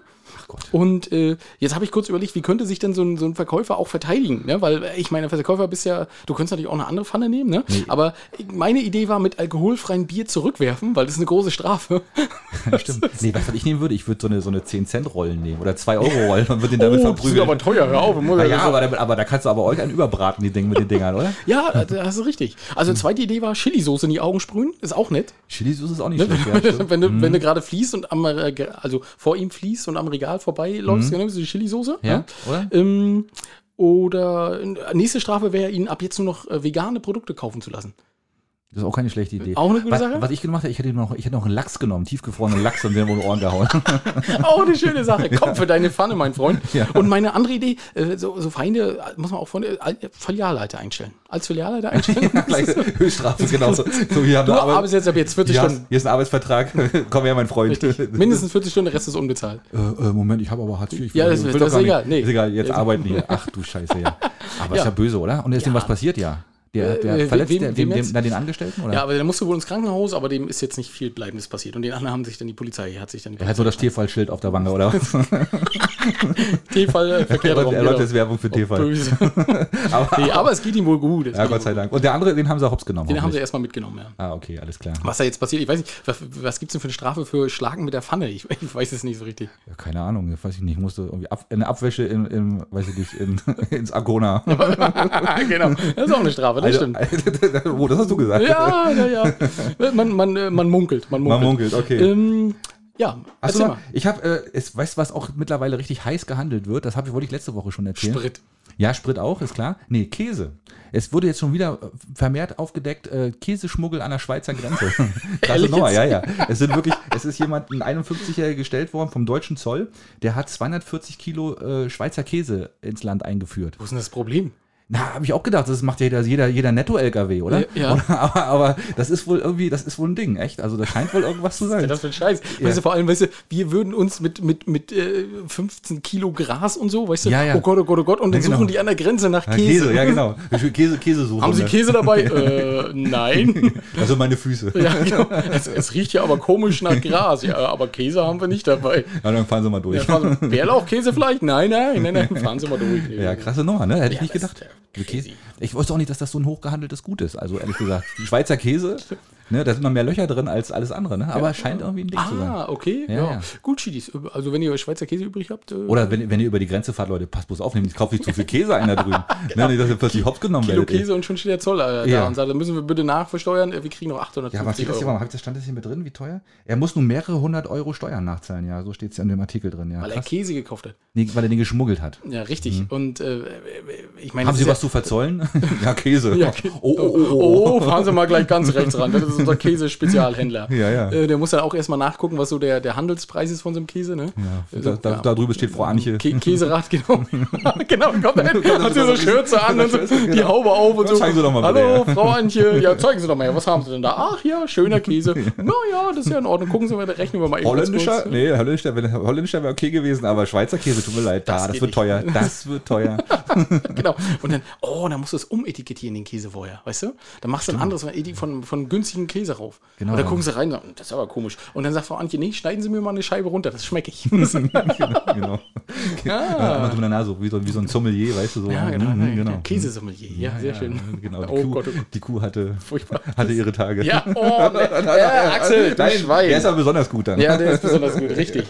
Gott. Und äh, jetzt habe ich kurz überlegt, wie könnte sich denn so ein, so ein Verkäufer auch verteidigen? Ne? Weil äh, ich meine, Verkäufer bist ja, du könntest natürlich auch eine andere Pfanne nehmen, ne? Aber meine Idee war, mit alkoholfreiem Bier zurückwerfen, weil das ist eine große Strafe. Stimmt. Nee, was ich nehmen würde? Ich würde so eine, so eine 10-Cent-Rollen nehmen oder 2-Euro-Rollen und würde den damit Oh, das ist verprügeln. aber teuer, hör auf. ja ja, aber, da- aber da kannst du aber euch einen überbraten, die Dinge mit den Dingern, oder? ja, da hast du richtig. Also zweite Idee war, Chili-Soße in die Augen sprühen, ist auch nett. Chili-Sauce ist auch nicht Ne, schlecht. Ja, wenn. Mhm. du, wenn, du, wenn du gerade fließt und am, äh, also vor ihm fließt und am Regal vorbeiläufst, genau, so die Chili-Soße. Mhm. ja, oder? Ähm, oder äh, nächste Strafe wäre, ihn ab jetzt nur noch äh, vegane Produkte kaufen zu lassen. Das ist auch keine schlechte Idee. Auch eine gute was, Sache? Was ich gemacht hätte, ich hätte noch, ich hätte noch einen Lachs genommen, tiefgefrorenen Lachs und den die Ohren gehauen. Auch eine schöne Sache. Komm für deine Pfanne, mein Freund. Ja. Und meine andere Idee, äh, so, so Feinde, muss man auch von äh, Filialleiter einstellen. Als Filialleiter einstellen. Gleich Höchststrafe, genauso. So, hier haben du wir Arbeit. arbeitest jetzt ab jetzt 40 Hier, hast, Stunden. hier ist ein Arbeitsvertrag. Komm her, mein Freund. Richtig. Mindestens 40 Stunden, der Rest ist unbezahlt. Äh, äh, Moment, ich habe aber Hartz IV. Ich Ja, das- will das doch ist egal. Nee. Ist egal, jetzt Jetzt- arbeiten hier. Ach du Scheiße, ja. Aber ist Ja. ja böse, oder? Und ist dem Ja. was passiert, ja? Der, der Äh, verletzt wem- der, wem dem, den Angestellten? Oder? Ja, aber der musste wohl ins Krankenhaus, aber dem ist jetzt nicht viel Bleibendes passiert. Und den anderen haben sich dann die Polizei, hat sich dann er hat so das Tierfallschild auf der Wange, oder? T-Fall äh, er verkehrt läuft, er läuft jetzt Werbung für Oh, böse. Aber, nee, aber es geht ihm wohl gut. Ja, Gott sei Dank. Und der andere, den haben sie hops genommen. Den haben sie erstmal mitgenommen, ja. Ah, okay, alles klar. Was da jetzt passiert, ich weiß nicht, was, was gibt es denn für eine Strafe für Schlagen mit der Pfanne? Ich, ich weiß es nicht so richtig. Ja, keine Ahnung, weiß ich nicht. Ich musste irgendwie ab, eine Abwäsche in, in, weiß ich nicht, in, ins Agona. genau, das ist auch eine Strafe, das stimmt. oh, das hast du gesagt. Ja, ja, ja. Man, man, äh, man munkelt, man munkelt. Man munkelt, okay. Ähm, ja, Hast du erzähl noch, ich habe, äh, es, weißt du, was auch mittlerweile richtig heiß gehandelt wird? Das hab ich, wollte ich letzte Woche schon erzählen. Sprit. Ja, Sprit auch, ist klar. Nee, Käse. Es wurde jetzt schon wieder äh, vermehrt aufgedeckt, äh, Käseschmuggel an der Schweizer Grenze. Krasse Nummer, ja, ja. Es sind wirklich, es ist jemand, ein 51-Jähriger gestellt worden vom deutschen Zoll, der hat 240 Kilo äh, Schweizer Käse ins Land eingeführt. Wo ist denn das Problem? Na, habe ich auch gedacht, das macht ja jeder, jeder, jeder Netto-LKW, oder? Ja, ja. Oder? Aber, aber das ist wohl irgendwie, das ist wohl ein Ding, echt. Also das scheint wohl irgendwas zu Ja, sein. das für ein Scheiß. Weißt du, vor allem, weißt du, wir würden uns mit, mit, mit äh, 15 Kilo Gras und so, weißt du, Ja, ja. oh Gott, oh Gott, oh Gott, und dann Ja, genau. suchen die an der Grenze nach Ja, Käse. Käse, ja genau. Käse, Käse suchen. Haben Sie ne? Käse dabei? äh, nein. Also meine Füße. ja, genau. Es, es riecht ja aber komisch nach Gras. Ja, aber Käse haben wir nicht dabei. Ja, dann fahren Sie mal durch. Ja, fahren Sie- Bärlauchkäse vielleicht? Nein, nein, nein, nein. Fahren Sie mal durch. Ja, krasse Nummer, ne? Hätte ich Ja, nicht gedacht. Ja Käse. Ich wusste auch nicht, dass das so ein hochgehandeltes Gut ist. Also ehrlich gesagt, Schweizer Käse, ne, da sind noch mehr Löcher drin als alles andere, ne? Aber es scheint irgendwie ein Ding zu sein. Ah, okay. Ja, Ja, ja. Gut, Schiedis. Also, wenn ihr Schweizer Käse übrig habt, äh, Oder wenn, wenn ihr über die Grenze fahrt, Leute, passt bloß auf, nehmt, kauft nicht zu viel Käse ein da drüben. ne, nicht, dass ihr plötzlich hops genommen Kilo werdet. ey. Käse und schon steht der Zoll äh, Ja. da und sagt, da müssen wir bitte nachversteuern. äh, Wir kriegen noch 850 Ja, aber steht das hier Euro. mal, hab ich das hier mit drin, wie teuer? Er muss nun mehrere hundert Euro Steuern nachzahlen, ja, so steht es ja in dem Artikel drin, ja. Weil er Krass. Käse gekauft hat. Nee, weil er den geschmuggelt hat. Ja, richtig. Und äh, ich meine, Haben Sie was zu verzollen? ja, Käse. Ja, okay. Oh, oh, oh, oh. Oh, fahren Sie mal gleich ganz rechts ran. Das ist unser Käse-Spezialhändler. Ja, ja. Äh, der muss dann auch erstmal nachgucken, was so der, der Handelspreis ist von so einem Käse, ne? Ja, da, da, da drüben steht Frau Anche. Kä Käserad, genau. genau, kommt er hin, hat hier so Schürze an und so, die Haube auf und so. zeigen Sie doch mal Hallo, Frau Antje. Ja, zeigen Sie doch mal, was haben Sie denn da? Ach ja, schöner Käse. Na ja, das ist ja in Ordnung. Gucken Sie mal, da rechnen wir mal eben Holländischer? kurz. Nee, holländischer, holländischer wäre okay gewesen, aber Schweizer Käse, tut mir leid. Das Das, das wird nicht. teuer. Das wird teuer. Genau. Und dann, oh, dann musst du es umetikettieren, den Käse vorher, weißt du? Dann machst du ein anderes von, von günstigen Käse rauf. Genau, Und dann ja. gucken sie rein und sagen, das ist aber komisch. Und dann sagt Frau Antje, nee, schneiden Sie mir mal eine Scheibe runter, das schmecke ich. genau. Ja, immer drüber nach, so wie, so wie so ein Sommelier, weißt du so. Ja, genau. Mhm, genau. Käsesommelier. Ja, sehr schön. Genau, die, Oh Kuh, Gott, oh Gott. die Kuh hatte, Furchtbar. hatte ihre Tage. Ja, oh, ja, Axel, du Nein, Schwein. der ist aber besonders gut dann. Ja, der ist besonders gut, richtig.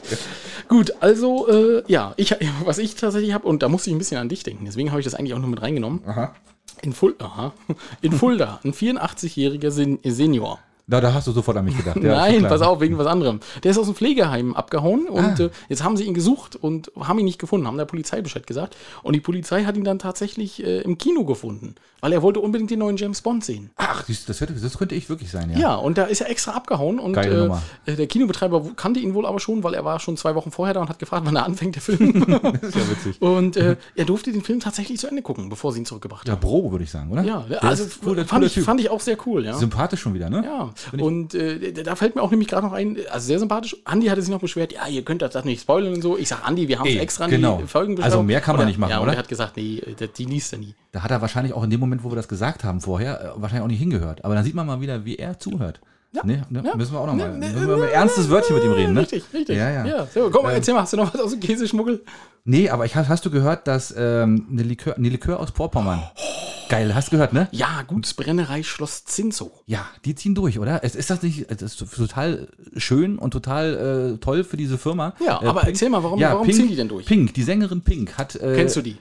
Gut, also, äh, ja, ich, was ich tatsächlich habe, und da musste ich ein bisschen an dich denken, deswegen habe ich das eigentlich auch nur mit reingenommen. Aha. In, Ful aha. In Fulda, ein 84-jähriger Sen Senior. Da, da hast du sofort an mich gedacht. Ja, Nein, pass auf, wegen was anderem. Der ist aus dem Pflegeheim abgehauen und Ah. äh, jetzt haben sie ihn gesucht und haben ihn nicht gefunden, haben der Polizei Bescheid gesagt. Und die Polizei hat ihn dann tatsächlich äh, im Kino gefunden, weil er wollte unbedingt den neuen James Bond sehen. Ach, das, hätte, das könnte ich wirklich sein, ja. Ja, und da ist er extra abgehauen und äh, äh, der Kinobetreiber kannte ihn wohl aber schon, weil er war schon zwei Wochen vorher da und hat gefragt, wann er anfängt, der Film. Das ist ja witzig. und äh, er durfte den Film tatsächlich zu Ende gucken, bevor sie ihn zurückgebracht Ja, haben. Bro, würde ich sagen, oder? Ja, Der also cooler- fand, ich, Typ. fand ich auch sehr cool, ja. Sympathisch schon wieder, ne? Ja, und äh, da fällt mir auch nämlich gerade noch ein, also sehr sympathisch. Andi hatte sich noch beschwert, ja, ihr könnt das, nicht spoilern und so. Ich sag, Andi, wir haben es extra in genau. die Folgen Also mehr kann man nicht machen, ja, oder? Er hat gesagt, nee, äh, die liest er nie. Da hat er wahrscheinlich auch in dem Moment, wo wir das gesagt haben vorher, äh, wahrscheinlich auch nicht hingehört. Aber dann sieht man mal wieder, wie er zuhört. Ja. Ne, ne, Ja. Müssen wir auch noch mal, Ne, ne, müssen wir mal ein ernstes Wörtchen mit ihm reden, ne? Richtig, richtig. Ja, ja. so, komm mal, erzähl mal, hast du noch was aus dem Käseschmuggel? Nee, aber ich, hast, du gehört, dass ähm, eine, Likör, eine Likör aus Vorpommern. Geil, hast du gehört, ne? Ja, Gutsbrennerei Schloss Zinso. Ja, die ziehen durch, oder? Es, ist das nicht es ist total schön und total äh, toll für diese Firma? Ja, Äh, aber Pink- erzähl mal, warum, ja, warum Pink, ziehen die denn durch? Pink, die Sängerin Pink hat. Äh, Kennst du die?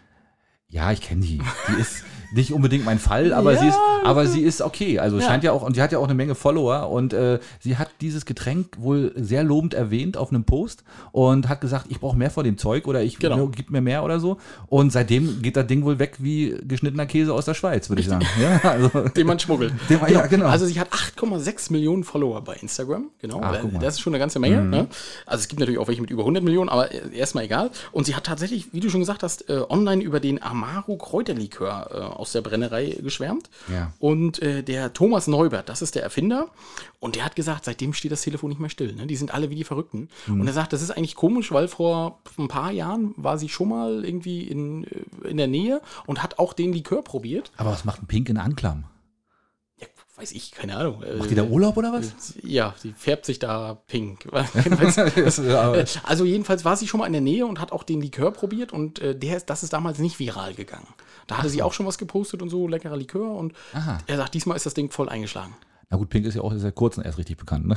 Ja, ich kenne die. Die ist nicht unbedingt mein Fall, aber Ja. sie ist, aber sie ist okay. Also Ja. scheint ja auch und die hat ja auch eine Menge Follower und äh, sie hat dieses Getränk wohl sehr lobend erwähnt auf einem Post und hat gesagt, ich brauche mehr von dem Zeug oder ich Genau. gib mir mehr oder so. Und seitdem geht das Ding wohl weg wie geschnittener Käse aus der Schweiz, würde ich sagen. Ja, also, Den man schmuggelt. Den man- ja, genau. Also sie hat 8,6 Millionen Follower bei Instagram. Genau. Mhm. das ist schon eine ganze Menge. Ne? Also es gibt natürlich auch welche mit über 100 Millionen, aber äh, erstmal egal. Und sie hat tatsächlich, wie du schon gesagt hast, äh, online über den Amaro Kräuterlikör äh, aus der Brennerei geschwärmt. Ja. Und äh, der Thomas Neubert, das ist der Erfinder. Und der hat gesagt, seitdem steht das Telefon nicht mehr still. Ne? Die sind alle wie die Verrückten. Mhm. Und er sagt, das ist eigentlich komisch, weil vor ein paar Jahren war sie schon mal irgendwie in, äh, in der Nähe und hat auch den Likör probiert. aber was macht ein Pink in Anklam? Weiß ich, keine Ahnung. Macht die da Urlaub oder was? Ja, sie färbt sich da pink. Äh, also jedenfalls war sie schon mal in der Nähe und hat auch den Likör probiert und äh, der ist, das ist damals nicht viral gegangen. Da hatte sie auch schon was gepostet und so, leckerer Likör und Aha. er sagt, diesmal ist das Ding voll eingeschlagen. Na gut, Pink ist ja auch seit kurzem erst richtig bekannt, ne?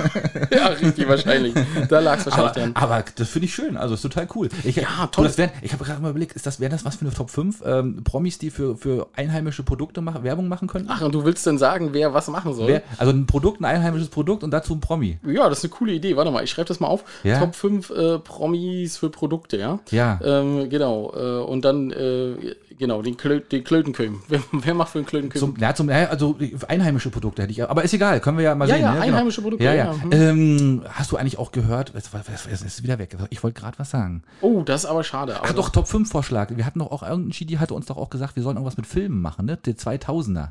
ja, richtig wahrscheinlich. Da lag es wahrscheinlich Aber, dran. aber das finde ich schön, also ist total cool. Ich, Ja, toll. Das wär, ich habe gerade mal überlegt, ist das, wäre das was für eine Top 5 ähm, Promis, die für, für einheimische Produkte mach, Werbung machen könnten? Ach, und du willst denn sagen, wer was machen soll? Wer, also ein Produkt, ein einheimisches Produkt und dazu ein Promi. Ja, das ist eine coole Idee. Warte mal, ich schreibe das mal auf. Ja? Top 5 äh, Promis für Produkte, ja? Ja. Ähm, genau. Äh, und dann, äh, genau, den, Klö den Klötenköm. Wer, wer macht für den Klötenköm? Zum, ja, zum, also einheimische Produkte ich, aber ist egal, können wir ja mal Ja, sehen. ja, ne? einheimische Produkte, Ja, ja. ja, hm. Ähm, hast du eigentlich auch gehört, es, es ist wieder weg, ich wollte gerade was sagen. oh, das ist aber schade. Aber Ach doch, Top 5 Vorschlag. Wir hatten doch auch, irgendein Chidi hatte uns doch auch gesagt, wir sollen irgendwas mit Filmen machen, ne? Der 2000er.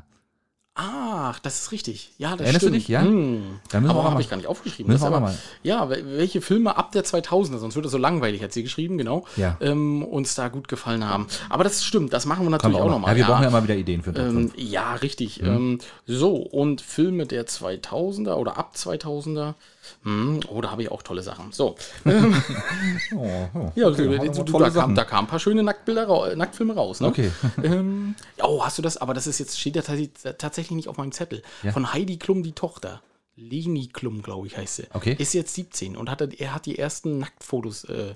Ach, das ist richtig. Ja, das Erinnerst du stimmt. dich, ja? Hm. Dann müssen aber habe ich gar nicht aufgeschrieben. Müssen Das wir aber, mal. ja, wel- welche Filme ab der 2000er, sonst wird das so langweilig, hat sie geschrieben, genau, Ja. ähm, uns da gut gefallen haben. Aber das stimmt, das machen wir natürlich wir auch auch nochmal. Ja, wir brauchen ja mal wieder Ideen für Ähm, 5. ja, richtig. Ähm, so, und Filme der 2000er oder ab 2000er. Hm, oh, da habe ich auch tolle Sachen. So. Oh, oh. Ja, Okay, tolle da, kam, da kamen ein paar schöne Nacktbilder, äh, Nacktfilme raus. Ne? Okay. ähm, oh, hast du das? Aber das ist jetzt, steht ja tatsächlich, nicht auf meinem Zettel. Ja. Von Heidi Klum, die Tochter. Leni Klum, glaube ich, heißt sie. Okay. Ist jetzt 17 und hat, er hat die ersten Nacktfotos äh,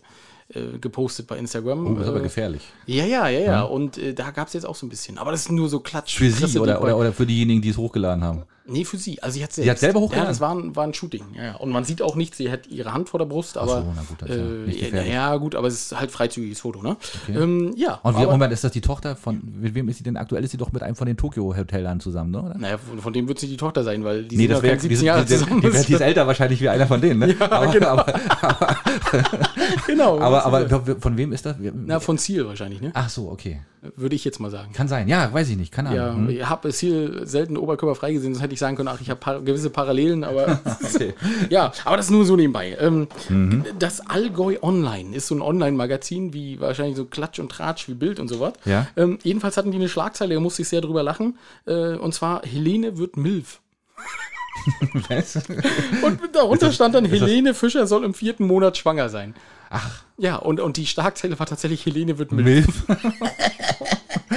äh, gepostet bei Instagram. Oh, das ist aber äh, gefährlich. ja, ja, ja, ja. Und äh, da gab es jetzt auch so ein bisschen. Aber das ist nur so Klatsch. Für Sie oder, oder, oder für diejenigen, die es hochgeladen haben. Nee, für sie. Also sie hat selbst. hat selber Ja, hochgeladen? das war ein, war ein Shooting. Ja, ja. Und man sieht auch nicht, sie hat ihre Hand vor der Brust, aber. so, na gut, das ist ja nicht äh, gefährlich. ja, gut, aber es ist halt freizügiges Foto, ne? Ähm, ja. Und wie, aber, Moment, ist das die Tochter von, mit wem ist sie denn aktuell? Ist sie doch mit einem von den Tokyo-Hotelern zusammen, ne? Oder? naja, von, von dem wird sie die Tochter sein, weil die Nee, sind das noch wäre keine die, 17 die, Jahre die, die, zusammen. die, die ist älter wahrscheinlich wie einer von denen, ne? Ja, aber, genau. aber, genau. aber, aber von wem ist das? Na, von Ziel wahrscheinlich, ne? Ach so, okay. Würde ich jetzt mal sagen. Kann sein. Ja, weiß ich nicht. Keine Ja, Ahnung. Hm? ich habe Ziel selten Oberkörper freigesehen, sonst hätte ich sagen können, ach, ich habe par gewisse Parallelen, aber ja, aber das nur so nebenbei. Ähm, Mhm. Das Allgäu Online ist so ein Online-Magazin, wie wahrscheinlich so Klatsch und Tratsch wie Bild und sowas. Ja. Ähm, jedenfalls hatten die eine Schlagzeile, da musste ich sehr drüber lachen. Äh, und zwar, Helene wird Milf. Was? Und darunter stand dann, Helene Fischer soll im vierten Monat schwanger sein. Ach, Ja, und, und die Schlagzeile war tatsächlich, Helene wird Milf. Milf.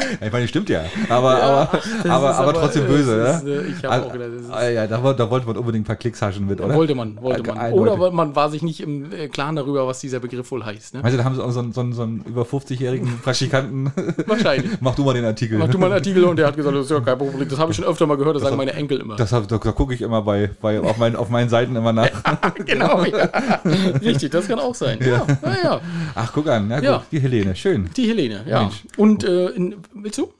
ich meine, stimmt ja. Aber, aber, Das aber, ist aber trotzdem böse, das ja? ist, äh, Ich habe auch gedacht, das ist, ja, da, da wollte man unbedingt ein paar Klicks haschen mit, oder? Wollte man, wollte man. Eindeutig. Oder man war sich nicht im äh, Klaren darüber, was dieser Begriff wohl heißt. Ne? Du, da haben sie auch so einen, so einen, so einen über 50-jährigen Praktikanten? Wahrscheinlich. Mach du mal den Artikel. Mach du mal einen Artikel und der hat gesagt, das ist ja kein Problem. Das habe ich schon öfter mal gehört, das, sagen meine Enkel immer. Das hab, da, da gucke ich immer bei, bei auf, meinen, auf meinen Seiten immer nach. genau, ja. Richtig, das kann auch sein. Ja, ja, ja. Ach, guck an. Ja, gut. Ja. Die Helene. Schön. Die Helene, ja. Mensch. Und äh, in, willst du?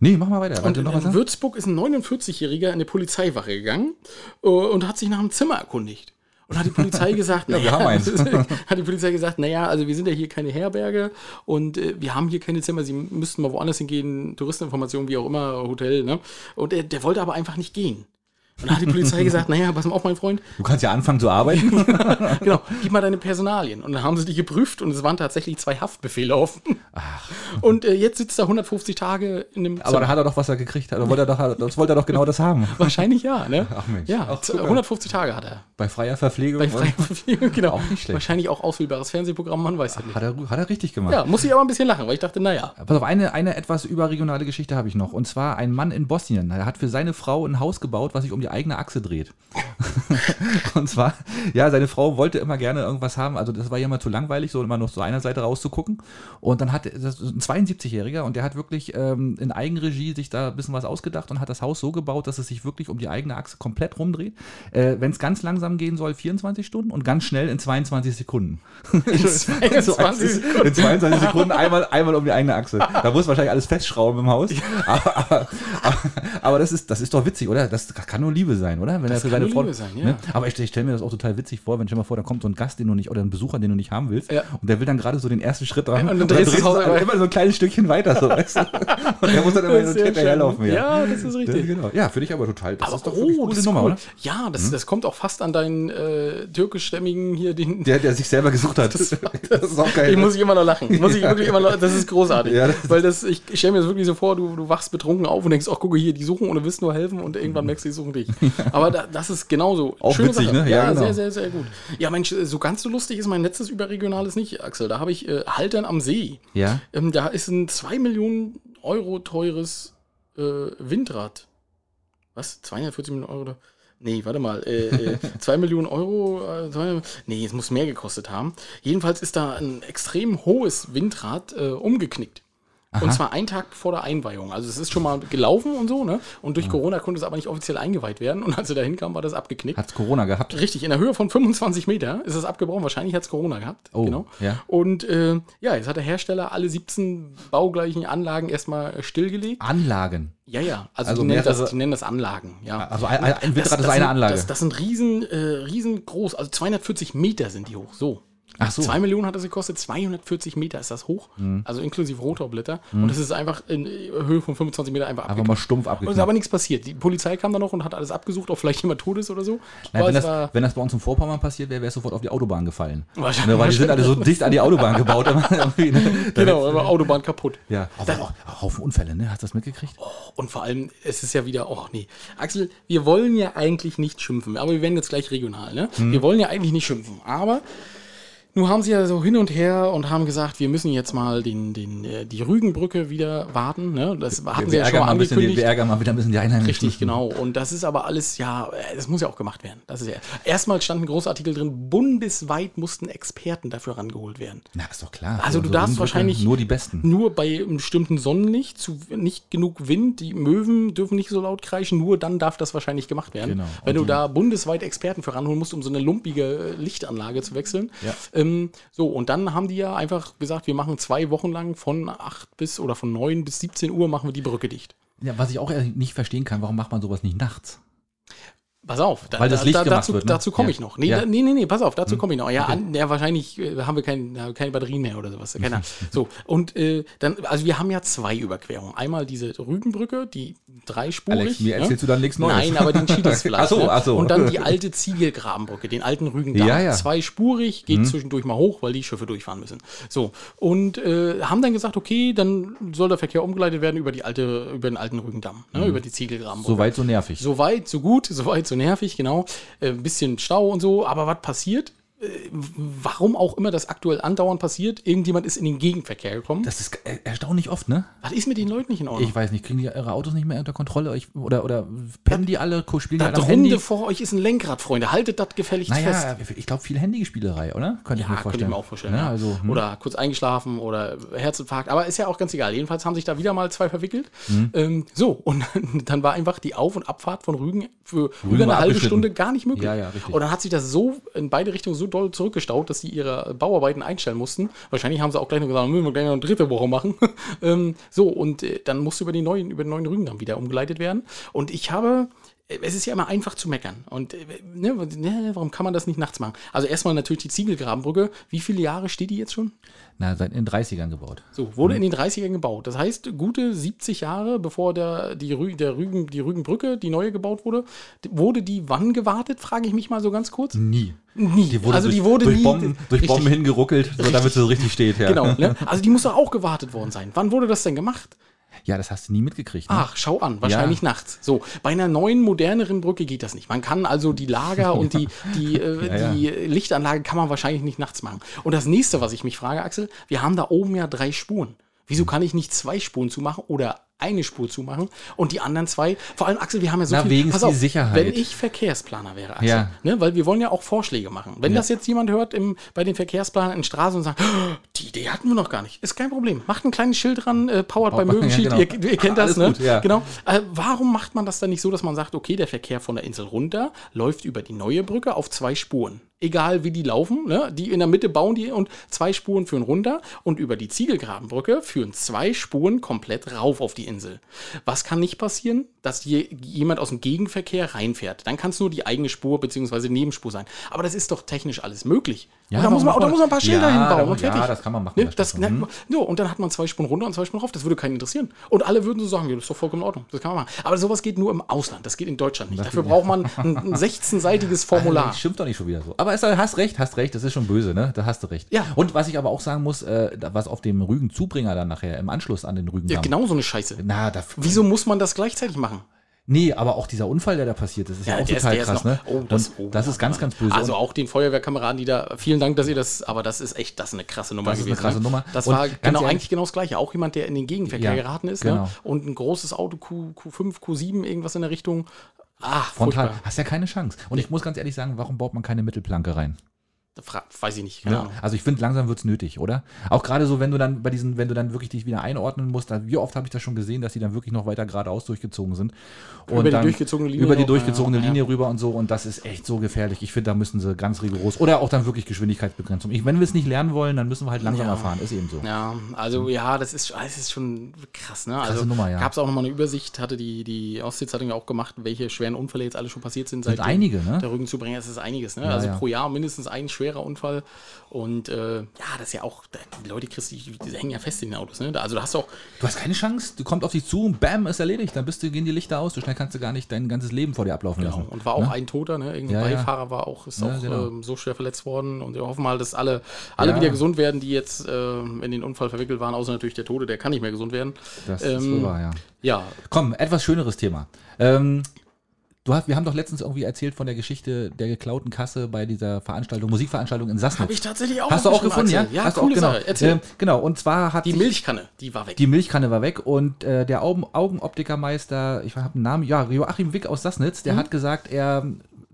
Nee, mach mal weiter. Und in, in? Würzburg ist ein 49-Jähriger in eine Polizeiwache gegangen äh, und hat sich nach einem Zimmer erkundigt. Und hat die Polizei gesagt, Ja, naja, hat die Polizei gesagt, naja, also wir sind ja hier keine Herberge und äh, wir haben hier keine Zimmer, Sie müssten mal woanders hingehen, Touristeninformationen, wie auch immer, Hotel, ne? Und der, der wollte aber einfach nicht gehen. Und dann hat die Polizei gesagt, naja, pass mal auf, mein Freund, Du kannst ja anfangen zu arbeiten. genau, gib mal deine Personalien. Und dann haben sie die geprüft und es waren tatsächlich zwei Haftbefehle offen. Und äh, jetzt sitzt er 150 Tage in einem Aber da hat er doch, was er gekriegt hat. Wollte er doch, das wollte er doch genau das haben. Wahrscheinlich ja, ne? Ach Mensch. Ja, Ach, z- guck an. 150 Tage hat er. Bei freier Verpflegung. Bei freier Verpflegung, genau. Auch nicht schlecht. Wahrscheinlich auch auswählbares Fernsehprogramm, man weiß ja nicht. hat, er, hat er richtig gemacht. Ja, muss ich aber ein bisschen lachen, weil ich dachte, naja. Pass auf, eine, eine etwas überregionale Geschichte habe ich noch. Und zwar ein Mann in Bosnien. Er hat für seine Frau ein Haus gebaut, was sich um die eigene Achse dreht. und zwar, ja, seine Frau wollte immer gerne irgendwas haben. Also das war ja immer zu langweilig, so immer nur zu einer Seite rauszugucken. Und dann hat das ein 72-Jähriger und der hat wirklich ähm, in Eigenregie sich da ein bisschen was ausgedacht und hat das Haus so gebaut, dass es sich wirklich um die eigene Achse komplett rumdreht. Äh, Wenn es ganz langsam gehen soll, 24 Stunden und ganz schnell in 22 Sekunden. In 22 Sekunden. In 22 Sekunden einmal, einmal um die eigene Achse. Da muss wahrscheinlich alles festschrauben im Haus. Aber, aber, aber, aber das, ist, das ist doch witzig, oder? Das kann nur Liebe sein, oder? Wenn er für kann seine Frau, Liebe sein, ja. ne? Aber ich, ich stelle mir das auch total witzig vor, wenn dir mal vor, da kommt so ein Gast, den du nicht, oder ein Besucher, den du nicht haben willst. Ja. Und der will dann gerade so den ersten Schritt dran. und dann drehst du das du immer- so ein kleines Stückchen weiter, so, weißt du? Und der muss dann immer Das sehr hinterherlaufen. Ja, Ja, das ist richtig. genau. Ja, finde ich aber total. Das Aber ist doch oh, eine das gute ist Nummer, cool. oder? Hm? Ja, das, das kommt auch fast an deinen äh, türkischstämmigen hier, den. Der, der sich selber gesucht hat. Das, ist auch geil. Ich muss ich immer noch lachen. Muss ich wirklich immer noch, das ist großartig. Ja, das- Weil das, ich, ich stelle mir das wirklich so vor, du, du wachst betrunken auf und denkst, ach gucke hier, die suchen und du willst nur helfen und irgendwann merkst du, die suchen dich. Aber da, das ist genauso. Auch witzig, ne? Ja, Ja, genau. sehr, sehr, sehr gut. Ja, Mensch, so ganz so lustig ist mein letztes überregionales nicht, Axel. Da habe ich äh, Haltern am See. ja. Ähm, da ist ein 2 Millionen Euro teures äh, Windrad. Was? 240 Millionen Euro? Nee, warte mal. Äh, äh, 2 Millionen Euro? Äh, nee, es muss mehr gekostet haben. Jedenfalls ist da ein extrem hohes Windrad äh, umgeknickt. Und zwar einen Tag vor der Einweihung. Also es ist schon mal gelaufen und so, ne? Und durch Corona konnte es aber nicht offiziell eingeweiht werden. Und als er da hinkam, war das abgeknickt. Hat's Corona gehabt? Richtig, in der Höhe von 25 Meter ist es abgebrochen. Wahrscheinlich hat es Corona gehabt. Oh, genau. ja. Und äh, ja, jetzt hat der Hersteller alle 17 baugleichen Anlagen erstmal äh, stillgelegt. Anlagen. Ja, ja. Also, Also die, nennen das, die nennen das Anlagen. Ja. Also ein, ein Windrad ist eine sind, Anlage. Das, das sind riesen, äh, riesengroß. Also 240 Meter sind die hoch. So. Ach so. Mhm. 2 Millionen hat das gekostet, 240 Meter ist das hoch. Also inklusive Rotorblätter. Und das ist einfach in äh, Höhe von 25 Meter einfach Einfach abgeknickt. mal stumpf Und es ist aber nichts passiert. Die Polizei kam dann noch und hat alles abgesucht, ob vielleicht jemand tot ist oder so. Nein, wenn, das, wenn das bei uns im Vorpommern passiert wäre, wäre es sofort auf die Autobahn gefallen. Wahrscheinlich- Ne, weil die sind alle so dicht an die Autobahn gebaut. ne? Genau, aber Autobahn kaputt. Ja, aber auch, auch Haufen Unfälle, ne? Hast du das mitgekriegt? Und vor allem, es ist ja wieder, oh nee. Axel, wir wollen ja eigentlich nicht schimpfen, aber wir werden jetzt gleich regional, ne? Hm. Wir wollen ja eigentlich nicht schimpfen, aber Nun haben sie ja so hin und her und haben gesagt, wir müssen jetzt mal den, den, äh, die Rügenbrücke wieder warten. Ne? Das hatten sie wir ja schon mal ein bisschen, angekündigt. wir ärgern mal wieder ein bisschen die Einheimischen. Richtig, genau. Und das ist aber alles, ja, äh, das muss ja auch gemacht werden. Das ist ja. Erstmal stand ein großer Artikel drin, bundesweit mussten Experten dafür rangeholt werden. Na, ist doch klar. Also du darfst Rundbrücke, wahrscheinlich Nur die Besten. Nur bei einem bestimmten Sonnenlicht, zu nicht genug Wind, die Möwen dürfen nicht so laut kreischen, nur dann darf das wahrscheinlich gemacht werden. Genau. Wenn Und du da bundesweit Experten für ranholen musst, um so eine lumpige äh, Lichtanlage zu wechseln. Ja. Ähm, so, und dann haben die ja einfach gesagt, wir machen zwei Wochen lang von 8 bis oder von 9 bis 17 Uhr machen wir die Brücke dicht. Ja, was ich auch nicht verstehen kann, warum macht man sowas nicht nachts? Pass auf, da, Weil das da- Licht da, gemacht dazu, wird, ne? dazu komme Ja. ich noch. Nee, Ja. da, nee, nee, nee, pass auf, dazu komme ich noch. Ja, an, ja wahrscheinlich äh, haben wir kein, keine Batterien mehr oder sowas. Keine so, und äh, dann, also wir haben ja zwei Überquerungen. Einmal diese Rügenbrücke, die dreispurig. Alex, mir ne? erzählst du dann nichts Neues. Nein, aber den Schiedesfleisch. Ach so, ne? ach so. Und dann die alte Ziegelgrabenbrücke, den alten Rügendamm. Ja, ja. Zweispurig, geht zwischendurch mal hoch, weil die Schiffe durchfahren müssen. So, und äh, haben dann gesagt, okay, dann soll der Verkehr umgeleitet werden über die alte, über den alten Rügendamm, ne? über die Ziegelgrabenbrücke. So weit, so nervig. So weit, so gut, so weit, so nervig, genau. Äh, Ein bisschen Stau und so, aber was passiert? Äh, Warum auch immer das aktuell andauernd passiert, irgendjemand ist in den Gegenverkehr gekommen. Das ist er- erstaunlich oft, ne? was ist mit den Leuten nicht in Ordnung? Ich weiß nicht, kriegen die ihre Autos nicht mehr unter Kontrolle? Ich, oder, oder pennen die alle, spielen die alle das am Handy? Runde vor euch ist ein Lenkrad, Freunde. Haltet das gefälligst fest. Naja, ich glaube, viel Handyspielerei, oder? Könnte ich Ja, mir könnte ich vorstellen. mir auch vorstellen. Ja, ja. also, hm. Oder kurz eingeschlafen oder Herzinfarkt. Aber ist ja auch ganz egal. Jedenfalls haben sich da wieder mal zwei verwickelt. Hm. Ähm, so, und dann war einfach die Auf- und Abfahrt von Rügen für über eine halbe. Stunde gar nicht möglich. Ja, ja, richtig. Und dann hat sich das so in beide Richtungen so doll zurückgestaut, dass sie ihre Bauarbeiten einstellen mussten. Wahrscheinlich haben sie auch gleich noch gesagt, müssen wir gleich noch eine dritte Woche machen. ähm, so, und äh, dann musste über, die neuen, über den neuen Rügendamm wieder umgeleitet werden. Und ich habe es ist ja immer einfach zu meckern. Und äh, ne, ne, warum kann man das nicht nachts machen? Also erstmal natürlich die Ziegelgrabenbrücke. Wie viele Jahre steht die jetzt schon? Na, seit in den 30ern gebaut. So, wurde in den 30ern gebaut. Das heißt, gute 70 Jahre, bevor der, die, Rü der Rügen, die Rügenbrücke, die neue gebaut wurde, wurde die wann gewartet, frage ich mich mal so ganz kurz. Nie. Nie. Die wurde also durch, die wurde durch nie. Bomben, durch richtig, Bomben hingeruckelt, so damit sie so richtig steht. Ja. Genau. Ne? Also die muss doch auch gewartet worden sein. Wann wurde das denn gemacht? Ja, das hast du nie mitgekriegt. Ne? Ach, schau an, wahrscheinlich nachts. So, bei einer neuen, moderneren Brücke geht das nicht. Man kann also die Lager und die, die, äh, Ja, die Lichtanlage kann man wahrscheinlich nicht nachts machen. Und das nächste, was ich mich frage, Axel, wir haben da oben ja drei Spuren. Wieso kann ich nicht zwei Spuren zumachen oder eine Spur zumachen und die anderen zwei, vor allem Axel, wir haben ja so Na, viel, wegen die Sicherheit. wenn ich Verkehrsplaner wäre, Axel, Ja. ne, weil wir wollen ja auch Vorschläge machen. Wenn das jetzt jemand hört im, bei den Verkehrsplanern in Straßen und sagt, "Oh, die Idee hatten wir noch gar nicht, ist kein Problem. Macht ein kleines Schild dran, äh, powered by Ja, Möwenschild, genau. ihr, ihr kennt das, Alles ne? gut, ja. Genau. Äh, warum macht man das dann nicht so, dass man sagt, okay, der Verkehr von der Insel runter läuft über die neue Brücke auf zwei Spuren? Egal wie die laufen, ne? die in der Mitte bauen die und zwei Spuren führen runter und über die Ziegelgrabenbrücke führen zwei Spuren komplett rauf auf die Insel. Was kann nicht passieren? Dass je, jemand aus dem Gegenverkehr reinfährt. Dann kann es nur die eigene Spur bzw. Nebenspur sein. Aber das ist doch technisch alles möglich. Ja, da, muss man, da muss man ein paar Schilder Ja, hinbauen und ja, fertig. das kann man machen, Ne? das Das, stimmt ne, so, und dann hat man zwei Spuren runter und zwei Spuren rauf. Das würde keinen interessieren. Und alle würden so sagen, ja, das ist doch vollkommen in Ordnung. Das kann man machen. Aber sowas geht nur im Ausland. Das geht in Deutschland nicht. Dafür braucht man ein, ein 16-seitiges Formular. Ich schimpf doch nicht schon wieder so. Aber es, hast recht, hast recht, das ist schon böse, ne? Da hast du recht. Ja. Und was ich aber auch sagen muss, äh, was auf dem Rügen-Zubringer dann nachher im Anschluss an den Rügendamm. Ja, genau so eine Scheiße. Na, da, Wieso muss man das gleichzeitig machen? Nee, aber auch dieser Unfall, der da passiert ist, ist ja, auch der ist- total ist krass, noch- ne? oh, das- oh, das ist ganz, ganz böse. Also auch den Feuerwehrkameraden, die da, vielen Dank, dass ihr das, aber das ist echt, das ist eine krasse Nummer Das ist eine gewesen. krasse ne? Nummer. Das Und war genau ehrlich- eigentlich genau das Gleiche. Auch jemand, der in den Gegenverkehr Ja, geraten ist genau. ne? und ein großes Auto Q, Q5, Q7, irgendwas in der Richtung. Ah, frontal, furchtbar. hast ja keine Chance. Und ich muss ganz ehrlich sagen, warum baut man keine Mittelplanke rein? Weiß ich nicht, Ja, also ich finde, langsam wird es nötig, oder? Auch gerade so, wenn du dann bei diesen, wenn du dann wirklich dich wieder einordnen musst, wie oft habe ich das schon gesehen, dass die dann wirklich noch weiter geradeaus durchgezogen sind. Und Über die durchgezogene Linie Über die noch, durchgezogene ja, ja. Linie rüber und so. Und das ist echt so gefährlich. Ich finde, da müssen sie ganz rigoros. Oder auch dann wirklich Geschwindigkeitsbegrenzung. Ich, wenn wir es nicht lernen wollen, dann müssen wir halt langsamer Ja. fahren. Ist eben so. Ja, also ja, das ist, das ist schon krass, ne? Also Nummer, ja. gab es auch nochmal eine Übersicht, hatte die, die Ostsee-Zeitung ja auch gemacht, welche schweren Unfälle jetzt alle schon passiert sind. Sind seitdem einige, ne? Der Rücken zu bringen, das ist einiges, ne? Ja, also ja. pro Jahr mindestens ein schwerer Unfall. Und äh, ja, das ist ja auch, die Leute kriegst, die, die hängen ja fest in den Autos, ne? Also da hast du auch, Du hast keine Chance. Du kommst auf dich zu und bam, ist erledigt. Dann bist du, gehen die Lichter aus. So schnell kannst du gar nicht dein ganzes Leben vor dir ablaufen lassen. und war auch ein Toter, ne? Irgendein Ja, ja. Beifahrer war auch, ist Ja, auch genau. ähm, so schwer verletzt worden. Und wir hoffen mal, dass alle, alle wieder gesund werden, die jetzt äh, in den Unfall verwickelt waren, außer natürlich der Tote, der kann nicht mehr gesund werden. Das ist Ähm, wohl wahr, ja. Ja, Komm, etwas schöneres Thema. Ähm, Du hast, wir haben doch letztens irgendwie erzählt von der Geschichte der geklauten Kasse bei dieser Veranstaltung, Musikveranstaltung in Sassnitz. Habe ich tatsächlich auch Hast du auch gefunden, ja? Axel. Ja, Hast du coole auch, genau. Sache. Erzähl. Ähm, genau, und zwar hat die sich- Milchkanne, die war weg. die Milchkanne war weg und äh, der Augen, Augenoptikermeister, ich habe einen Namen, ja, Joachim Wick aus Sassnitz, Mhm. der hat gesagt, er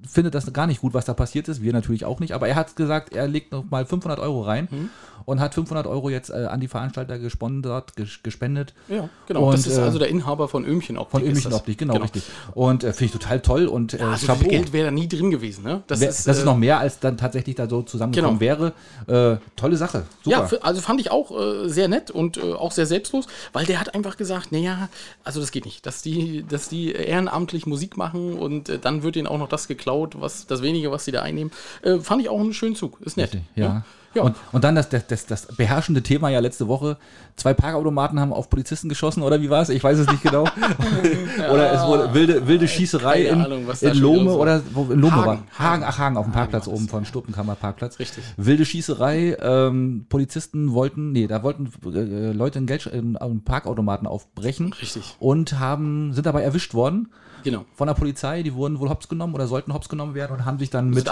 findet das gar nicht gut, was da passiert ist. Wir natürlich auch nicht, aber er hat gesagt, er legt noch mal 500 Euro rein Mhm. und hat 500 Euro jetzt äh, an die Veranstalter gesponsert, ges gespendet. ja, genau. Und, das ist äh, also der Inhaber von Öhmchen Optik. Von Öhmchen. Optik, genau, richtig. Und äh, finde ich total toll und äh, Also viel Geld wäre da nie drin gewesen, ne? Das, Wär- ist, das ist äh, noch mehr, als dann tatsächlich da so zusammengekommen wäre. Äh, tolle Sache. Super. Ja, also fand ich auch äh, sehr nett und auch sehr selbstlos, weil der hat einfach gesagt, naja, also das geht nicht, dass die, dass die ehrenamtlich Musik machen und dann wird ihnen auch noch das geklaut, was das wenige, was sie da einnehmen. Äh, fand ich auch einen schönen Zug, ist nett. Ja. Ja. Und, und dann das, das, das, beherrschende Thema ja letzte Woche. Zwei Parkautomaten haben auf Polizisten geschossen, oder wie war es? Ich weiß es nicht genau. oder es wurde wilde, wilde Schießerei Keine in, Ahnung, in wieder so- oder wo, in Lohme Hagen. war. Hagen, ach Hagen, auf dem Hagen Parkplatz das, oben von Stuppenkammer Parkplatz. Richtig. Wilde Schießerei, ähm, Polizisten wollten, nee, da wollten äh, Leute in, Geld, in, in Parkautomaten aufbrechen. Richtig. Und haben, sind dabei erwischt worden Genau. von der Polizei, die wurden wohl hops genommen oder sollten hops genommen werden und haben sich dann mit,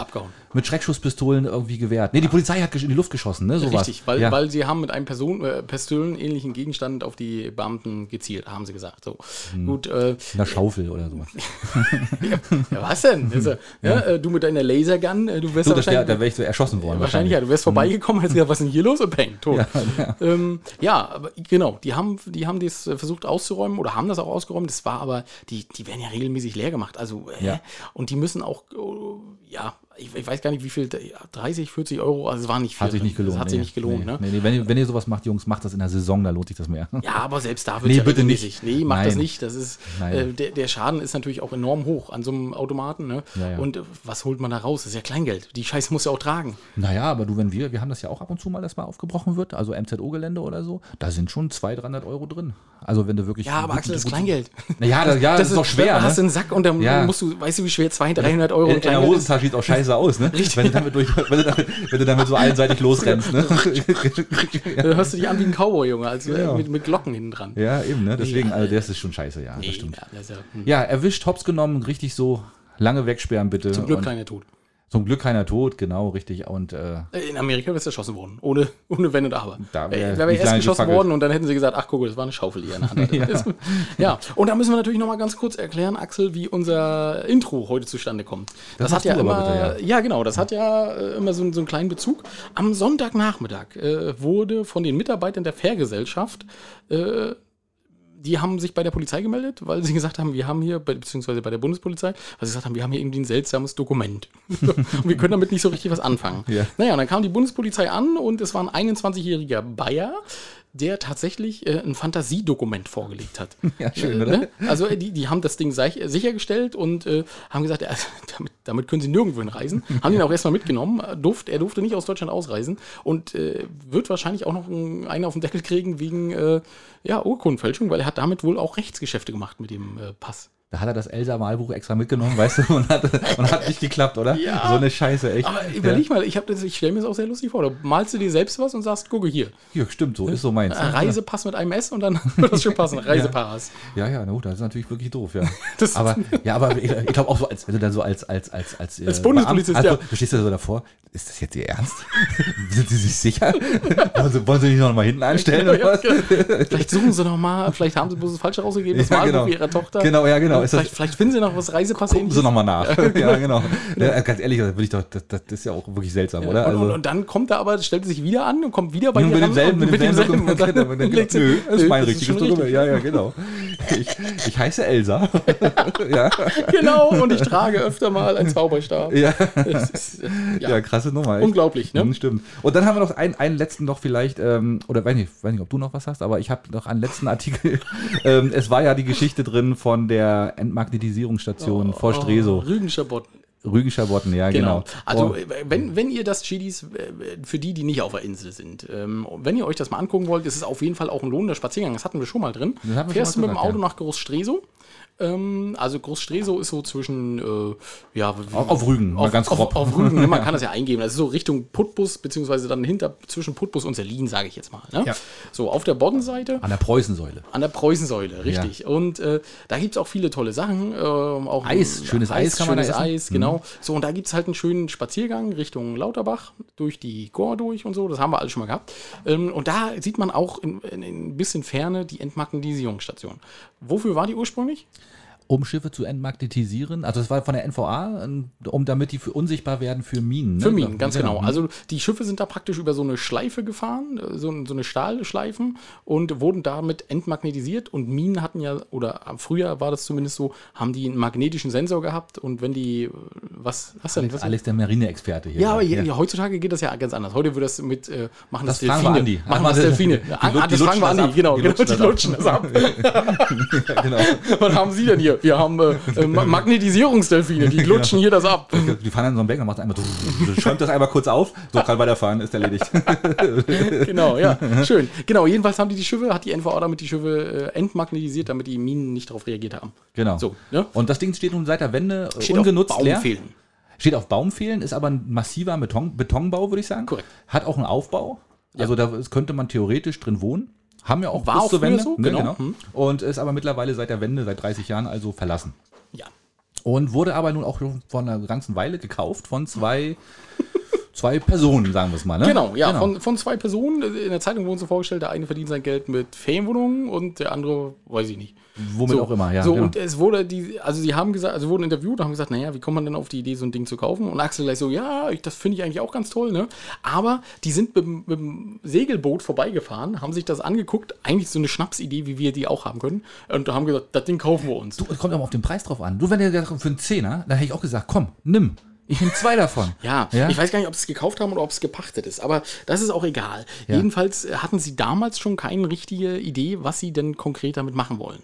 mit Schreckschusspistolen irgendwie gewehrt. Nee, die Polizei hat in die Luft geschossen, ne? Sowas. Richtig, weil, ja. weil sie haben mit einem Person, äh, pistolenähnlichen Gegenstand auf die Beamten gezielt, haben sie gesagt. So. Hm. Gut, äh, Einer Schaufel oder sowas. ja, was denn? Also, ja. äh, du mit deiner Lasergun, äh, du wirst So, das wär, wahrscheinlich, da wäre ich so erschossen worden. wahrscheinlich, ja, du wärst vorbeigekommen, hättest gesagt, was ist denn hier los? Und peng, tot. Ja, Ähm, aber genau, die haben, die haben das äh, versucht auszuräumen oder haben das auch ausgeräumt. Das war aber, die, die werden ja regelmäßig leer gemacht. Also, äh, Ja. und die müssen auch, äh, ja, ich, ich weiß gar nicht, wie viel, 30, 40 Euro, also es war nicht viel. Hat sich nicht gelohnt. Das hat sich nee. nicht gelohnt, nee. ne? Nee, wenn, ihr, wenn ihr sowas macht, Jungs, macht das in der Saison, da lohnt sich das mehr. Ja, aber selbst da wird Nee, ja bitte nicht. Nee, mach das Nein. nicht. Das ist, äh, der, der Schaden ist natürlich auch enorm hoch an so einem Automaten. Ne? Ja, ja. Und was holt man da raus? Das ist ja Kleingeld. Die Scheiße muss ja auch tragen. Naja, aber du, wenn wir, wir haben das ja auch ab und zu mal, dass mal aufgebrochen wird, also MZO-Gelände oder so, da sind schon 200, 300 Euro drin. Also wenn du wirklich. Ja, aber Axel, das ist Kleingeld. Ja, das, ja, das, ist doch schwer. Hast du Ne? einen Sack und dann musst du, weißt du, wie schwer 200, 300 Euro In, in der ist? Hosentasche sieht auch scheiße aus, ne? Wenn, du damit durch, wenn, du damit, wenn du damit so einseitig losrennst, ne? Da hörst du dich an wie ein Cowboy, Junge, also äh, Genau. mit, mit Glocken hinten dran. ja, eben, ne? Deswegen, Nee, also das ist schon scheiße, ja, Nee, das stimmt. ja, ja, hm. Ja, erwischt, hops genommen, richtig so lange wegsperren, bitte. Zum Glück keiner tot. Zum Glück keiner tot, genau, richtig. Und äh, In Amerika wärst du erschossen worden. Ohne, ohne Wenn und Aber. Da Da wär wäre wär erst geschossen gefackelt. worden und dann hätten sie gesagt, ach guck, das war eine Schaufel, die er in der Hand hatte. ja. ja, und da müssen wir natürlich noch mal ganz kurz erklären, Axel, wie unser Intro heute zustande kommt. Das hat machst ja immer, bitte, ja. genau, das hat ja äh, immer so, einen- so einen kleinen Bezug. Am Sonntagnachmittag äh, wurde von den Mitarbeitern der Fährgesellschaft äh, die haben sich bei der Polizei gemeldet, weil sie gesagt haben, wir haben hier, beziehungsweise bei der Bundespolizei, weil sie gesagt haben, wir haben hier irgendwie ein seltsames Dokument. und wir können damit nicht so richtig was anfangen. Ja. Naja, und dann kam die Bundespolizei an und es war ein 21-jähriger Bayer, der tatsächlich äh, ein Fantasiedokument vorgelegt hat. Ja, schön, äh, oder? Ne? Also äh, die, die haben das Ding seich- sichergestellt und äh, haben gesagt, ja, damit, damit können sie nirgendwo hinreisen. haben ihn auch erstmal mitgenommen. Er durfte, er durfte nicht aus Deutschland ausreisen und äh, wird wahrscheinlich auch noch ein, einen auf den Deckel kriegen wegen äh, ja, Urkundenfälschung, weil er hat damit wohl auch Rechtsgeschäfte gemacht mit dem äh, Pass. Da hat er das Elsa-Malbuch extra mitgenommen, weißt du, und hat, und hat nicht geklappt, oder? Ja. So eine Scheiße, echt. Aber überleg mal, ich, das- ich stelle mir das auch sehr lustig vor. Da malst du dir selbst was und sagst, gucke hier, Ja, stimmt, so ist so meins. äh, Reisepass mit einem S und dann wird das schon passen. Reisepass. Ja, ja, na gut, das ist natürlich wirklich doof, ja. Das- aber ja, aber ich, ich glaube auch so, als wenn du dann so als als als als, äh, Als Bundespolizist, Beamter- ja. also, Du stehst da so davor. Ist das jetzt Ihr Ernst? Sind Sie sich sicher? wollen, Sie, wollen Sie nicht noch mal hinten anstellen oder was? Vielleicht suchen sie noch mal, vielleicht haben sie bloß das Falsche rausgegeben, das Ja, Malbuch genau. ihrer Tochter. Genau, ja, genau. Ist das- Vielleicht, vielleicht finden sie noch was Reisepass Gucken Sie noch mal nach. Ja, genau. Ja, ganz ehrlich, das, würde ich doch, das, das ist ja auch wirklich seltsam, oder? Und, und, Also, und dann kommt er aber, stellt sich wieder an und kommt wieder bei dir mit demselben, und mit demselben und dann Genau, sie- Nö, das ist mein richtiges Dokument. Ja, ja, genau. Ich, ich heiße Elsa. ja, Genau, und ich trage öfter mal einen Zauberstab. ja, ist, äh, ja. ja, krasse Nummer. echt. unglaublich, ne? Mhm, stimmt. Und dann haben wir noch einen, einen letzten noch vielleicht, ähm, oder weiß nicht, weiß nicht, ob du noch was hast, aber ich habe noch einen letzten Artikel. ähm, es war ja die Geschichte drin von der Entmagnetisierungsstation vor Streso. Oh, Rügenschabotten. Rügischer Botten, ja, genau. Genau. Also, Oh, wenn, wenn ihr das Chidis, äh, für die, die nicht auf der Insel sind, ähm, wenn ihr euch das mal angucken wollt, ist es auf jeden Fall auch ein lohnender Spaziergang. Das hatten wir schon mal drin. Fährst mal mit dem Auto ja. nach Groß Streso Ähm, also Groß-Stresow ist so zwischen, äh, ja, Auf, auf Rügen, auf, ganz auf, grob. auf Rügen, ne, man kann das ja eingeben. Das ist so Richtung Putbus, beziehungsweise dann hinter zwischen Putbus und Selin, sage ich jetzt mal. Ne? Ja. So, auf der Boddenseite An der Preußensäule. an der Preußensäule, richtig. Und äh, da gibt es auch viele tolle Sachen. ähm, auch Eis, schönes Eis kann man schönes. Mhm. Eis, genau. So, und da gibt es halt einen schönen Spaziergang Richtung Lauterbach, durch die Gore durch und so. Das haben wir alles schon mal gehabt. Ähm, und da sieht man auch in, in, in ein bisschen Ferne die Entmagnetisierungsstation. Wofür war die ursprünglich? Um Schiffe zu entmagnetisieren. Also das war von der NVA, um damit die für unsichtbar werden für Minen. Ne? Für Minen, ganz genau. Also die Schiffe sind da praktisch über so eine Schleife gefahren, äh, so, so eine Stahlschleifen und wurden damit entmagnetisiert und Minen hatten ja, oder früher war das zumindest so, haben die einen magnetischen Sensor gehabt und wenn die, äh, was, was denn? Was Alex, der Marineexperte hier. ja, aber ja, heutzutage geht das ja ganz anders. Heute wird das mit, äh, machen das, Das Delfine. Andi. Machen Ach, das Delfine. die Ah, die das fragen wir Andi, genau. Die genau, lutschen Die das ab. lutschen das ab. genau. Was haben Sie denn hier? Wir haben äh, äh, Ma- Magnetisierungsdelfine, die lutschen hier das ab. Die fahren dann so einen Berg und macht einmal, so- schäumt das einmal kurz auf, so kann weiterfahren, ist erledigt. genau, ja, schön. Genau, jedenfalls haben die die Schiffe, hat die NVA damit die Schiffe äh, entmagnetisiert, damit die Minen nicht darauf reagiert haben. Genau. So, ne? Und das Ding steht nun seit der Wende äh, Steht ungenutzt auf leer. Baumfehlen. Steht auf Baumfehlen, ist aber ein massiver Beton, Betonbau, würde ich sagen. Korrekt. Hat auch einen Aufbau. Also da könnte man theoretisch drin wohnen. Haben ja auch War auch früher so, Ne, genau. Hm. Und ist aber mittlerweile seit der Wende, seit 30 Jahren, also verlassen. Ja. Und wurde aber nun auch vor einer ganzen Weile gekauft von zwei, zwei Personen, sagen wir es mal. Ne? Genau, ja, Von, von zwei Personen. In der Zeitung wurden so vorgestellt, der eine verdient sein Geld mit Ferienwohnungen und der andere, weiß ich nicht. Womit so, auch immer, ja. So, genau. und es wurde die, also sie haben gesagt, also wurden interviewt und haben gesagt, naja, wie kommt man denn auf die Idee, so ein Ding zu kaufen? Und Axel gleich so, ja, ich, das finde ich eigentlich auch ganz toll, ne? Aber die sind mit, dem- mit dem Segelboot vorbeigefahren, haben sich das angeguckt, eigentlich so eine Schnapsidee, wie wir die auch haben können, und haben gesagt, das Ding kaufen wir uns. Du, es kommt aber auf den Preis drauf an. Du, wenn ihr gesagt für einen Zehner, dann hätte ich auch gesagt, komm, nimm. Ich nehme zwei davon. Ja, Ja? ich weiß gar nicht, ob sie es gekauft haben oder ob es gepachtet ist, aber das ist auch egal. Jedenfalls äh, hatten sie damals schon keine richtige Idee, was sie denn konkret damit machen wollen.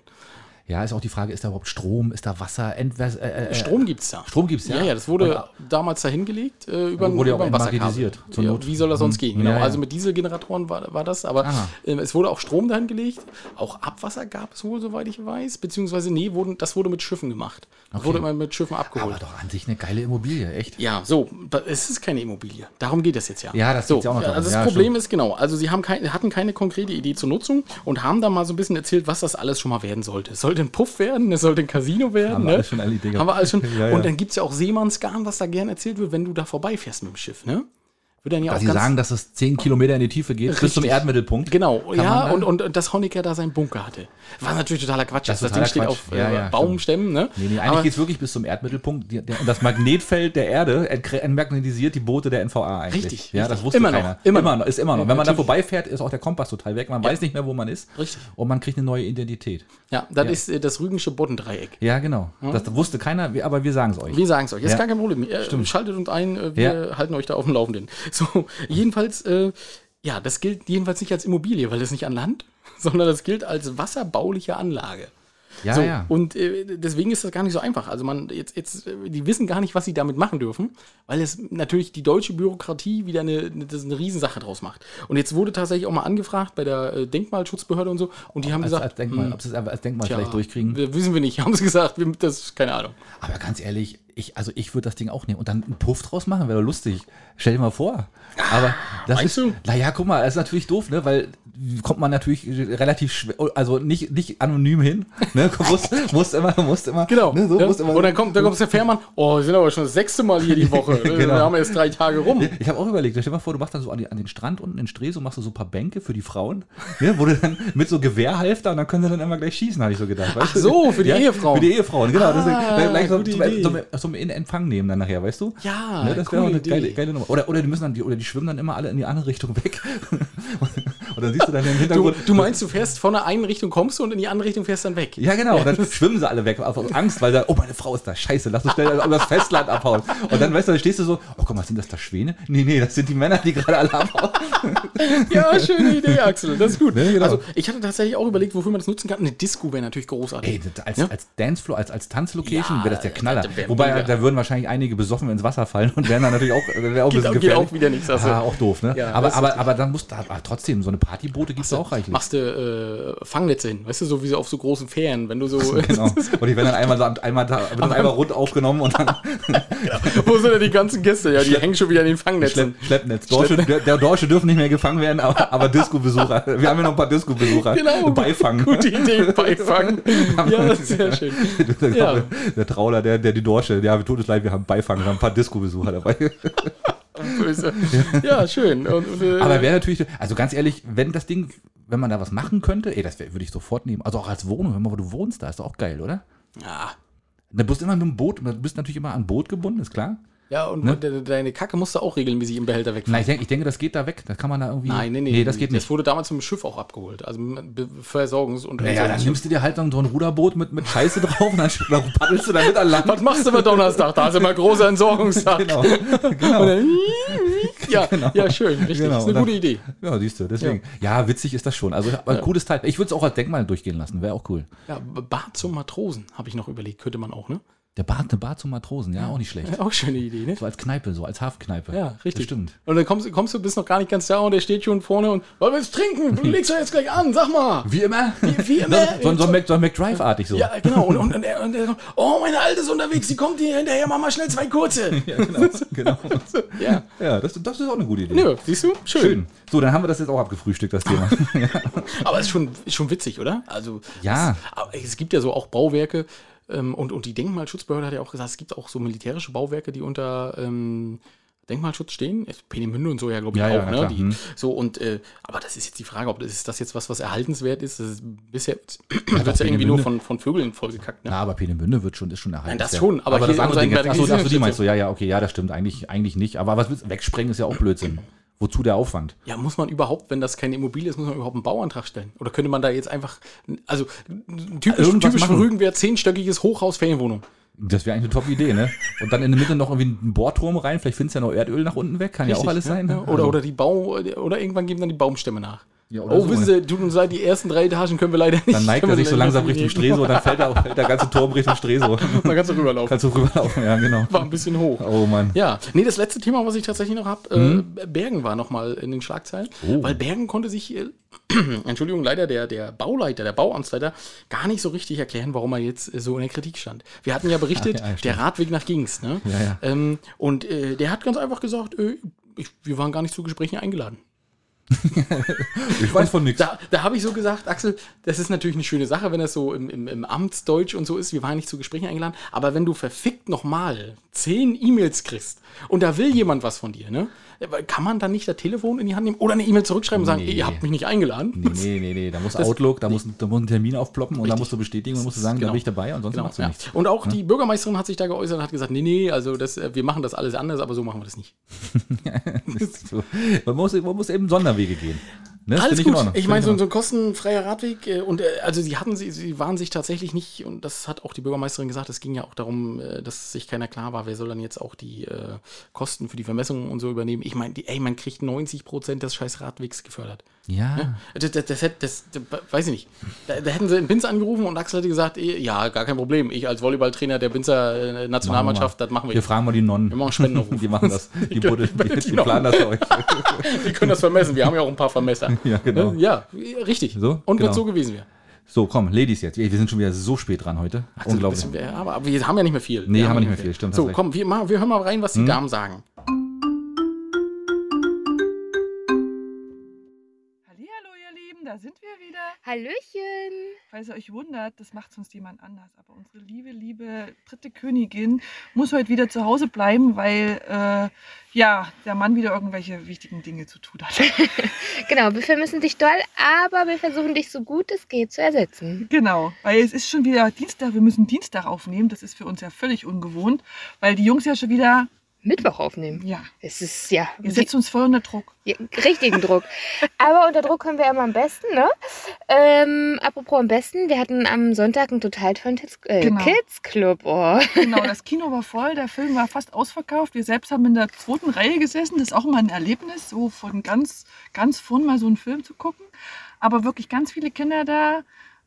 Ja, ist auch die Frage, ist da überhaupt Strom, ist da Wasser, Entwäs äh, äh, Strom gibt es da. Strom gibt's ja. Ja, ja, das wurde damals dahin gelegt äh, über, ein- Wurde ja auch entmagnetisiert, zur Ja, Not. wie soll das sonst Mhm. gehen? Genau. Ja, ja. Also mit Dieselgeneratoren war, war das, aber ähm, es wurde auch Strom dahin gelegt. Auch Abwasser gab es wohl, soweit ich weiß. Beziehungsweise, nee, wurden, das wurde mit Schiffen gemacht. Das wurde immer mit Schiffen abgeholt. Aber doch an sich eine geile Immobilie, echt. Ja, so, es ist keine Immobilie. Darum geht es jetzt ja. Ja, das so, ja auch noch darum. Also das Ja, Problem ist genau, also sie haben kein, hatten keine konkrete Idee zur Nutzung und haben da mal so ein bisschen erzählt, was das alles schon mal werden sollte. Es sollte ein Puff werden, es sollte ein Casino werden. Haben wir ne? alles schon gehabt. Haben wir alles schon. Ja, ja. Und dann gibt es ja auch Seemannsgarn, was da gern erzählt wird, wenn du da vorbeifährst mit dem Schiff, ne? Wird dann ja auch sie sagen, dass es 10 Kilometer in die Tiefe geht, bis zum Richtig. Erdmittelpunkt. Genau, ja, da- und, und dass Honecker da seinen Bunker hatte. War natürlich totaler Quatsch. Das Das, ist Ding totaler steht Quatsch. auf Ja, äh, ja, Baumstämmen, ne? Nee, nee, eigentlich geht es wirklich bis zum Erdmittelpunkt. Die, der, und das Magnetfeld der Erde entmagnetisiert die Boote der NVA eigentlich. Richtig, Ja, richtig. das wusste Immer noch, keiner. immer immer noch. noch. Ist immer noch. Wenn man da vorbeifährt, ist auch der Kompass total weg. Man weiß nicht mehr, wo man ist. Richtig. Und man kriegt eine neue Identität. Ja, das ist äh, das Rügensche Boddendreieck. Ja, genau. Das wusste keiner, aber wir sagen es euch. Wir sagen es euch, ist gar kein Problem. Schaltet uns ein, äh, wir halten euch da auf dem Laufenden. So, jedenfalls, äh, ja, das gilt jedenfalls nicht als Immobilie, weil das nicht an Land, sondern das gilt als wasserbauliche Anlage. ja, so, ja. Und äh, deswegen ist das gar nicht so einfach. Also man jetzt, jetzt, äh, die wissen gar nicht, was sie damit machen dürfen, weil es natürlich die deutsche Bürokratie wieder eine, eine, das eine Riesensache draus macht. Und jetzt wurde tatsächlich auch mal angefragt bei der äh, Denkmalschutzbehörde und so, und die haben als, gesagt, als Denkmal, hm, ob sie es als Denkmal tja, vielleicht durchkriegen. Wissen wir nicht, haben sie gesagt, wir, das keine Ahnung. Aber ganz ehrlich, ich, also ich würde das Ding auch nehmen und dann einen Puff draus machen, wäre doch lustig. Stell dir mal vor. Aber das Meinst ist, du? naja, guck mal, das ist natürlich doof, ne, weil kommt man natürlich relativ schwer, also nicht, nicht anonym hin, ne, musst, musst immer, musst immer, Genau. ne, so, ja. musst immer, und dann kommt, dann kommt der Fährmann, oh, wir sind aber schon das sechste Mal hier die Woche. Genau. Wir haben erst drei Tage rum. Ich habe auch überlegt, stell dir mal vor, du machst dann so an, die, an den Strand unten in Streso, machst du so ein paar Bänke für die Frauen, ne, wo du dann mit so Gewehrhalfter und dann können sie dann immer gleich schießen, habe ich so gedacht. Weißt Ach so, für die Ehefrauen. Für die Ehefrauen, genau. das Ah, ist, gleich so, zum, zum, in Empfang nehmen dann nachher, weißt du? Ja, ne, das wäre auch eine geile, geile Nummer. Oder, oder die müssen dann, die, oder die schwimmen dann immer alle in die andere Richtung weg. und dann siehst du dann im Du, Hintergrund. du meinst, du fährst von der einen Richtung kommst du und in die andere Richtung fährst dann weg. Ja, genau. Und dann schwimmen sie alle weg aus Angst, weil da, oh, meine Frau ist da. Scheiße, lass uns schnell übers Festland abhauen. Und dann, weißt du, dann stehst du so, oh, guck mal, sind das da Schwäne? Nee, nee, das sind die Männer, die gerade alle abhauen. Ja, schöne Idee, Axel. Das ist gut. Ne, genau. Also, ich hatte tatsächlich auch überlegt, wofür man das nutzen kann. Eine Disco wäre natürlich großartig. Ey, das- als, Ja? als Dancefloor, als, als Tanzlocation Ja, wäre das der Knaller. das Wobei, mega. da würden wahrscheinlich einige besoffen ins Wasser fallen und wären dann natürlich auch, wäre auch ein Geht bisschen auch- geht gefährlich. auch wieder nichts, also. Ah, auch doof, ne? Ja, aber, das aber, aber dann muss da trotzdem so eine Partyboote gibt es auch reichlich. Machst du äh, Fangnetze hin, weißt du, so wie so auf so großen Fähren, wenn du so. Genau. Und die werden dann einmal, so, einmal, da, wird dann einmal rund aufgenommen und dann Wo sind denn die ganzen Gäste? Ja, die hängen schon wieder an den Fangnetzen. Schlepp, Schleppnetz. Deutsche, der, der Deutsche dürfen nicht mehr gefangen werden, aber, aber Disco-Besucher. Wir haben ja noch ein paar Disco-Besucher. Genau. Beifangen. Gute Idee, Beifang. ja, sehr schön. Der, Ja. der Trauler, der, der die Deutsche, ja, tut es leid, wir haben Beifang, wir haben ein paar Disco-Besucher dabei. Böse. Ja, schön. Und, und, äh, Aber wäre natürlich, also ganz ehrlich, wenn das Ding, wenn man da was machen könnte, ey, das würde ich sofort nehmen. Also auch als Wohnung, wenn man, wo du wohnst, da ist doch auch geil, oder? ja. Da bist du immer mit dem Boot, du bist natürlich immer an Boot gebunden, ist klar. Ja, und Ne? de- deine Kacke musst du auch regelmäßig im Behälter wegfahren. Nein, ich denke, ich denke, das geht da weg. Das kann man da irgendwie. Nein, nee, nee. Nee, das geht nicht. Das wurde damals vom Schiff auch abgeholt. Also Be- Versorgungs- und Naja, dann nimmst du dir halt so ein Ruderboot mit, mit Scheiße drauf und dann, dann paddelst du damit an Land. Was machst du am Donnerstag? Da ist immer großer Entsorgungstag. Genau. genau. Ja, ja, schön, richtig. Genau, ist und eine dann- gute Idee. Ja, siehst du, deswegen. Ja. witzig ist das schon. Also, aber ein cooles Teil. Ich würde es auch als Denkmal durchgehen lassen, wäre auch cool. Ja, Bad zum Matrosen, habe ich noch überlegt. Könnte man auch, ne? Der Bar, eine Bar zum Matrosen, ja, auch nicht schlecht. Auch schöne Idee, ne? So als Kneipe, so als Hafenkneipe. Ja, richtig. Das stimmt. Und dann kommst, kommst du, bist noch gar nicht ganz da und der steht schon vorne und wollen wir jetzt trinken? Du legst doch jetzt gleich an, sag mal. Wie immer. Wie, wie immer. So, so, so, McDrive-artig so. ja, genau. Und, und, und, er, und er kommt, oh, meine Alte ist unterwegs, die kommt hier hinterher, mach mal schnell zwei kurze. Ja, genau. genau. Ja. Ja, das, das ist auch eine gute Idee. Nö, siehst du? Schön. Schön. So, dann haben wir das jetzt auch abgefrühstückt, das Thema. Aber ist schon, ist schon witzig, oder? Also, Ja. Es, es gibt ja so auch Bauwerke und, und die Denkmalschutzbehörde hat ja auch gesagt, es gibt auch so militärische Bauwerke, die unter ähm, Denkmalschutz stehen. Peenemünde und so ja, glaube ich, Ja, ja, auch. na ne? die, Hm. so, und, äh, aber das ist jetzt die Frage, ob das, ist das jetzt was, was erhaltenswert ist? Das ist bisher wird ja irgendwie nur von, von Vögeln vollgekackt. Ne? Na, aber Peenemünde wird schon, ist schon erhalten. Nein, das Ja. schon, aber Aber, hier das andere Ding, achso, achso, die meinst du, ja, ja, okay, ja, das stimmt, eigentlich, eigentlich nicht. Aber was willst, wegsprengen ist ja auch Blödsinn. Wozu der Aufwand? Ja, muss man überhaupt, wenn das keine Immobilie ist, muss man überhaupt einen Bauantrag stellen? Oder könnte man da jetzt einfach, also typisch, Irgendwas typisch für machen. Rügen wäre zehnstöckiges Hochhaus Ferienwohnung. Das wäre eigentlich eine Top-Idee, ne? Und dann in der Mitte noch irgendwie einen Bohrturm rein, vielleicht findest du ja noch Erdöl nach unten weg, kann ja auch alles sein. Ja, ne? oder, Also- oder die Bau, oder irgendwann geben dann die Baumstämme nach. Ja, oder oh, so, wissen? Sie, tut uns leid, die ersten drei Etagen können wir leider nicht. Dann neigt er wir sich so langsam Richtung. Streso, dann fällt, er, fällt der ganze Turm Richtung Streso. Man kann so rüberlaufen. Kannst du rüberlaufen, ja, genau. War ein bisschen hoch. Oh Mann. Ja, nee, das letzte Thema, was ich tatsächlich noch habe, Mhm. äh, Bergen war nochmal in den Schlagzeilen, Oh. weil Bergen konnte sich, äh, Entschuldigung, leider der, der Bauleiter, der Bauamtsleiter, gar nicht so richtig erklären, warum er jetzt äh, so in der Kritik stand. Wir hatten ja berichtet, Ach, ja, der Radweg nach Gings, ne? Ja, ja. Ähm, und äh, der hat ganz einfach gesagt, äh, ich, wir waren gar nicht zu Gesprächen eingeladen. Ich weiß von nichts. Da, da habe ich so gesagt, Axel, das ist natürlich eine schöne Sache, wenn das so im, im, im Amtsdeutsch und so ist. Wir waren nicht zu Gesprächen eingeladen. Aber wenn du verfickt nochmal zehn E-Mails kriegst und da will jemand was von dir, ne? Kann man dann nicht das Telefon in die Hand nehmen oder eine E-Mail zurückschreiben und sagen, Nee. ihr habt mich nicht eingeladen? Nee, nee, nee, nee. Da muss Das- Outlook, da muss, da muss ein Termin aufploppen und da Richtig. musst du bestätigen und musst du sagen, Genau. da bin ich dabei, ansonsten Genau, machst du ja. nichts. Und auch die Bürgermeisterin hat sich da geäußert und hat gesagt, nee, nee, also das, äh, wir machen das alles anders, aber so machen wir das nicht. So. Man, muss, man muss eben Sonderwege gehen. Ne? Alles finde gut. Ordnung. Ich meine, so, so ein kostenfreier Radweg äh, und äh, also sie hatten sie, sie waren sich tatsächlich nicht und das hat auch die Bürgermeisterin gesagt. Es ging ja auch darum, äh, dass sich keiner klar war, wer soll dann jetzt auch die Kosten für die Vermessungen und so übernehmen. Ich meine, die- ey, man kriegt 90 Prozent des scheiß Radwegs gefördert. Ja. Das, das, das, das, das, weiß ich nicht. Da, da hätten sie in Binz angerufen und Axel hätte gesagt, eh, ja, gar kein Problem. Ich als Volleyballtrainer der Binzer Nationalmannschaft, das machen wir. Wir fragen mal die Nonnen. Wir machen Spendenaufruf. Die machen das. Die, die, die die planen das für euch. Wir können das vermessen. Wir haben ja auch ein paar Vermesser. Ja, genau. Ja, richtig. So, und genau. so gewesen werden. So, komm, Ladies jetzt. Wir sind schon wieder so spät dran heute. Unglaublich. Bisschen, aber, wir haben ja nicht mehr viel. Nee, haben wir nicht mehr viel, stimmt, hast So, komm, wir, wir hören mal rein, was die Damen sagen. Da sind wir wieder. Hallöchen. Falls ihr euch wundert, das macht sonst jemand anders. Aber unsere liebe, liebe dritte Königin muss heute wieder zu Hause bleiben, weil äh, ja, der Mann wieder irgendwelche wichtigen Dinge zu tun hat. Genau, wir vermissen dich doll, aber wir versuchen dich so gut es geht zu ersetzen. genau, weil es ist schon wieder Dienstag, wir müssen Dienstag aufnehmen. Das ist für uns ja völlig ungewohnt, weil die Jungs ja schon wieder, Mittwoch aufnehmen. ja, Es ist ja, ihr setzt uns voll unter Druck. ja richtigen Druck. aber unter Druck können wir immer am besten, ne? Ähm, apropos am besten, wir hatten am Sonntag einen total tollen Kids, äh, Genau. Kids Club. Oh. Genau, das Kino war voll, der Film war fast ausverkauft. Wir selbst haben in der zweiten Reihe gesessen. Das ist auch immer ein Erlebnis, so von ganz, ganz vorn mal so einen Film zu gucken. Aber wirklich ganz viele Kinder da.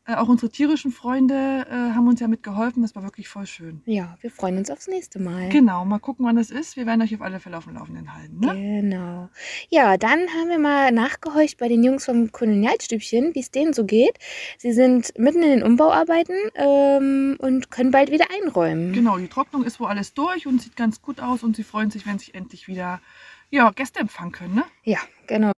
Äh, auch unsere tierischen Freunde äh, haben uns ja mitgeholfen. Das war wirklich voll schön. Ja, wir freuen uns aufs nächste Mal. Genau, mal gucken, wann das ist. Wir werden euch auf alle Fälle auf dem Laufenden halten. Ne? Genau. Ja, dann haben wir mal nachgehorcht bei den Jungs vom Kolonialstübchen, wie es denen so geht. Sie sind mitten in den Umbauarbeiten ähm, und können bald wieder einräumen. Genau, die Trocknung ist wohl alles durch und sieht ganz gut aus und sie freuen sich, wenn sie endlich wieder ja, Gäste empfangen können. Ne? Ja, genau.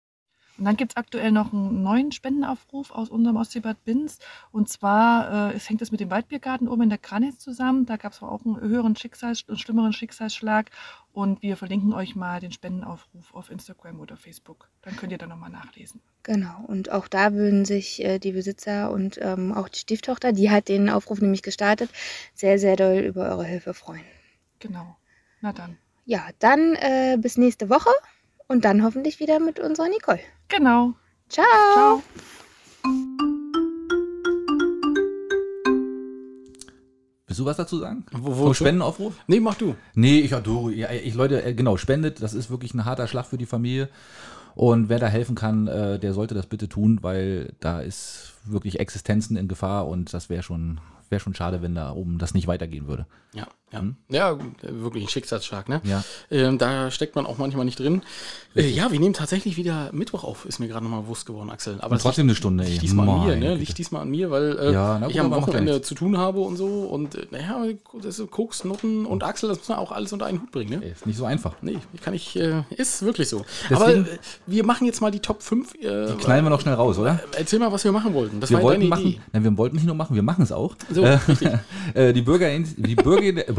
Und dann gibt es aktuell noch einen neuen Spendenaufruf aus unserem Ostseebad Binz. Und zwar äh, es hängt es mit dem Waldbiergarten oben in der Granitz zusammen. Da gab es auch einen höheren Schicksals einen schlimmeren Schicksalsschlag. Und wir verlinken euch mal den Spendenaufruf auf Instagram oder Facebook. Dann könnt ihr da nochmal nachlesen. Genau. Und auch da würden sich äh, die Besitzer und ähm, auch die Stieftochter, die hat den Aufruf nämlich gestartet, sehr, sehr doll über eure Hilfe freuen. Genau. Na dann. Ja, dann äh, bis nächste Woche und dann hoffentlich wieder mit unserer Nicole. Genau. Ciao. Ciao. Willst du was dazu sagen? Wo- Vom wozu? Spendenaufruf? Nee, mach du. Nee, ich, du, ja, ich, Leute, äh, genau, spendet, das ist wirklich ein harter Schlag für die Familie. Und wer da helfen kann, äh, der sollte das bitte tun, weil da ist wirklich Existenzen in Gefahr und das wäre schon, wäre schon schade, wenn da oben das nicht weitergehen würde. Ja, ja. Ja, gut, äh, wirklich ein Schicksalsschlag, ne? Ja. Ähm, da steckt man auch manchmal nicht drin. Äh, ja, wir nehmen tatsächlich wieder Mittwoch auf, ist mir gerade nochmal bewusst geworden, Axel. Aber trotzdem liegt- eine Stunde. Liegt diesmal an mir, ne? Liegt diesmal an mir, weil äh, Ja, na ich am ja Wochenende zu tun habe und so. Und äh, naja, das ist Koks, Nutten und Axel, das muss man auch alles unter einen Hut bringen, ne? Ist nicht so einfach. Nee, kann ich, äh, ist wirklich so. Deswegen- Aber äh, wir machen jetzt mal die Top 5. Äh, Die knallen wir noch schnell raus, oder? Erzähl mal, was wir machen wollten. Das Wir war wollten deine machen, Idee. nein, wir wollten nicht nur machen, wir machen es auch. So, richtig. die, Bürger, die, Bürger,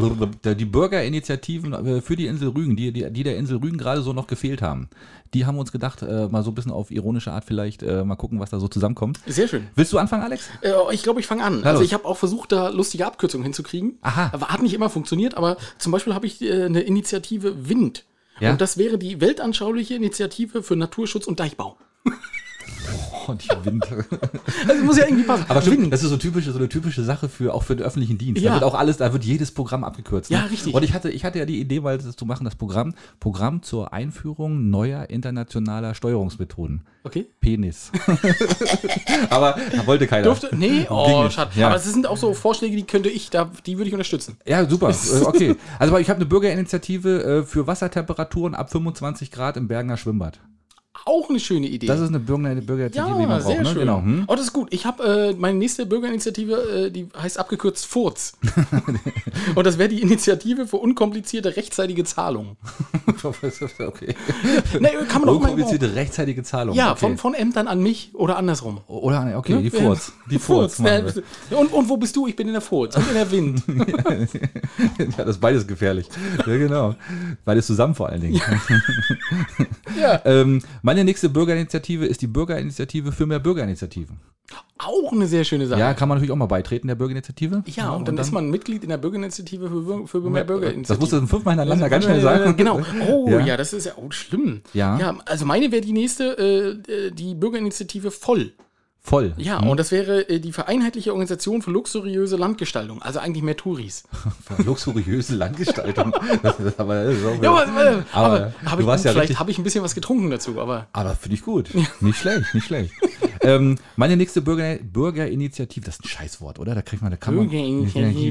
die Bürgerinitiativen äh, für die Insel Rügen, die, die, die der Insel Rügen gerade so noch gefehlt haben, die haben uns gedacht, äh, mal so ein bisschen auf ironische Art vielleicht, äh, mal gucken, was da so zusammenkommt. Sehr schön. Willst du anfangen, Alex? Äh, ich glaube, ich fange an. Na also los. ich habe auch versucht, da lustige Abkürzungen hinzukriegen. Aha. Aber hat nicht immer funktioniert, aber zum Beispiel habe ich äh, eine Initiative Wind. Ja. Und das wäre die weltanschauliche Initiative für Naturschutz und Deichbau. Oh, die Wind. Also muss ja irgendwie passen. Aber stimmt, das ist so, typische, so eine typische Sache für auch für den öffentlichen Dienst. Ja. Da wird auch alles, da wird jedes Programm abgekürzt. Ja, richtig. Und ich hatte, ich hatte ja die Idee, weil das zu machen, das Programm, Programm zur Einführung neuer internationaler Steuerungsmethoden. Okay. Penis. Aber da wollte keiner. Durfte? Nee, oh, schade. Ja. Aber es sind auch so Vorschläge, die könnte ich, da, die würde ich unterstützen. Ja, super. Äh, Okay. Also ich habe eine Bürgerinitiative äh, für Wassertemperaturen ab 25 Grad im Bergener Schwimmbad. Auch eine schöne Idee. Das ist eine Bürger Bürgerinitiative, die ja, man sehr braucht. Ne? schön. Genau. Hm? Oh, das ist gut. Ich habe äh, meine nächste Bürgerinitiative, äh, die heißt abgekürzt FURZ. Und das wäre die Initiative für unkomplizierte rechtzeitige Zahlung. okay. Nee, kann man Unkomplizierte rechtzeitige Zahlung. Ja, okay. von, von Ämtern an mich oder andersrum. Oder, nee, okay, Ne? die Furz. Die Furz. Ja, Und, und wo bist du? Ich bin in der Furz und in der Wind. ja, das ist beides gefährlich. Ja, genau. Beides zusammen vor allen Dingen. Ja. ähm, meine nächste Bürgerinitiative ist die Bürgerinitiative für mehr Bürgerinitiativen. Auch eine sehr schöne Sache. Ja, kann man natürlich auch mal beitreten, der Bürgerinitiative. Ja, und dann, ist man Mitglied in der Bürgerinitiative für, für mehr Bürgerinitiativen. Das musst du dann fünfmal hintereinander ganz schnell sagen. Genau. Oh, Ja. ja, das ist ja oh, schlimm. Ja. ja. Also meine wäre die nächste, äh, äh, die Bürgerinitiative voll. Voll. Ja, und das wäre äh, die vereinheitliche Organisation für luxuriöse Landgestaltung. Also eigentlich mehr Touris. Luxuriöse Landgestaltung. das aber, das Ja, aber, äh, Aber aber, hab du ich, warst ja vielleicht habe ich ein bisschen was getrunken dazu, aber Aber finde ich gut. Nicht schlecht, nicht schlecht. ähm, meine nächste Bürger, Bürgerinitiative, das ist ein Scheißwort, oder? Da kriegt man, da kann man,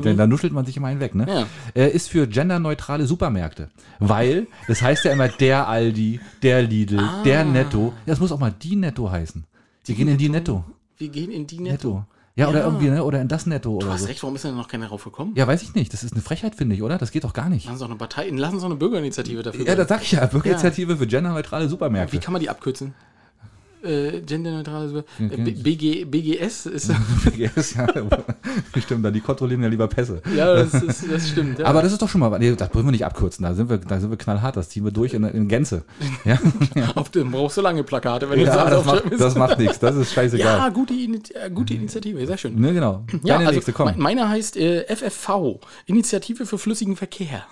da, da nuschelt man sich immer hinweg, ne? Ja. Äh, ist für genderneutrale Supermärkte. Weil, das heißt ja immer der Aldi, der Lidl, Ah. der Netto. Das muss auch mal die Netto heißen. Wir gehen in die Netto. wir gehen in die Netto. Netto. Ja, oder Ja. irgendwie, ne? Oder in das Netto Du oder hast so. recht, warum ist denn noch keiner drauf gekommen? Ja, weiß ich nicht. Das ist eine Frechheit, finde ich, oder? Das geht doch gar nicht. Lassen Sie doch eine Partei, lassen Sie doch eine Bürgerinitiative dafür. Ja, das sag ich ja. Bürgerinitiative für genderneutrale Supermärkte. Wie kann man die abkürzen? Äh, genderneutrale Super- äh, BG, BGS ist. BGS, ja. Stimmt, dann die kontrollieren ja lieber Pässe. ja, das, ist, das stimmt. Ja. Aber das ist doch schon mal, nee, das wollen wir nicht abkürzen, da sind wir, da sind wir knallhart, das ziehen wir durch in, in Gänze. Ja, Auf dem brauchst du lange Plakate, wenn du ja das, macht, aufschreiben das macht nichts, das ist Ja, scheißegal. gute, Ini- äh, gute Initiative, sehr schön. Ne, genau. Ja, Deine also nächste, komm. me- meiner heißt äh, FFV, Initiative für flüssigen Verkehr.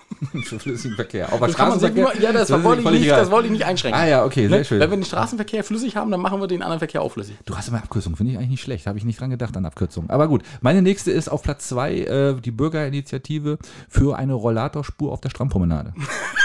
Für flüssigen Verkehr. Auch bei Das Straßenverkehr? immer, ja, das, ist wollte ich nicht, das wollte ich nicht einschränken. Ah ja, okay, sehr Ne? schön. Wenn wir den Straßenverkehr flüssig haben, dann machen wir den anderen Verkehr flüssig. Du hast immer Abkürzung, finde ich eigentlich nicht schlecht. Habe ich nicht dran gedacht an Abkürzungen. Aber gut, meine nächste ist auf Platz zwei äh, die Bürgerinitiative für eine Rollatorspur auf der Strandpromenade.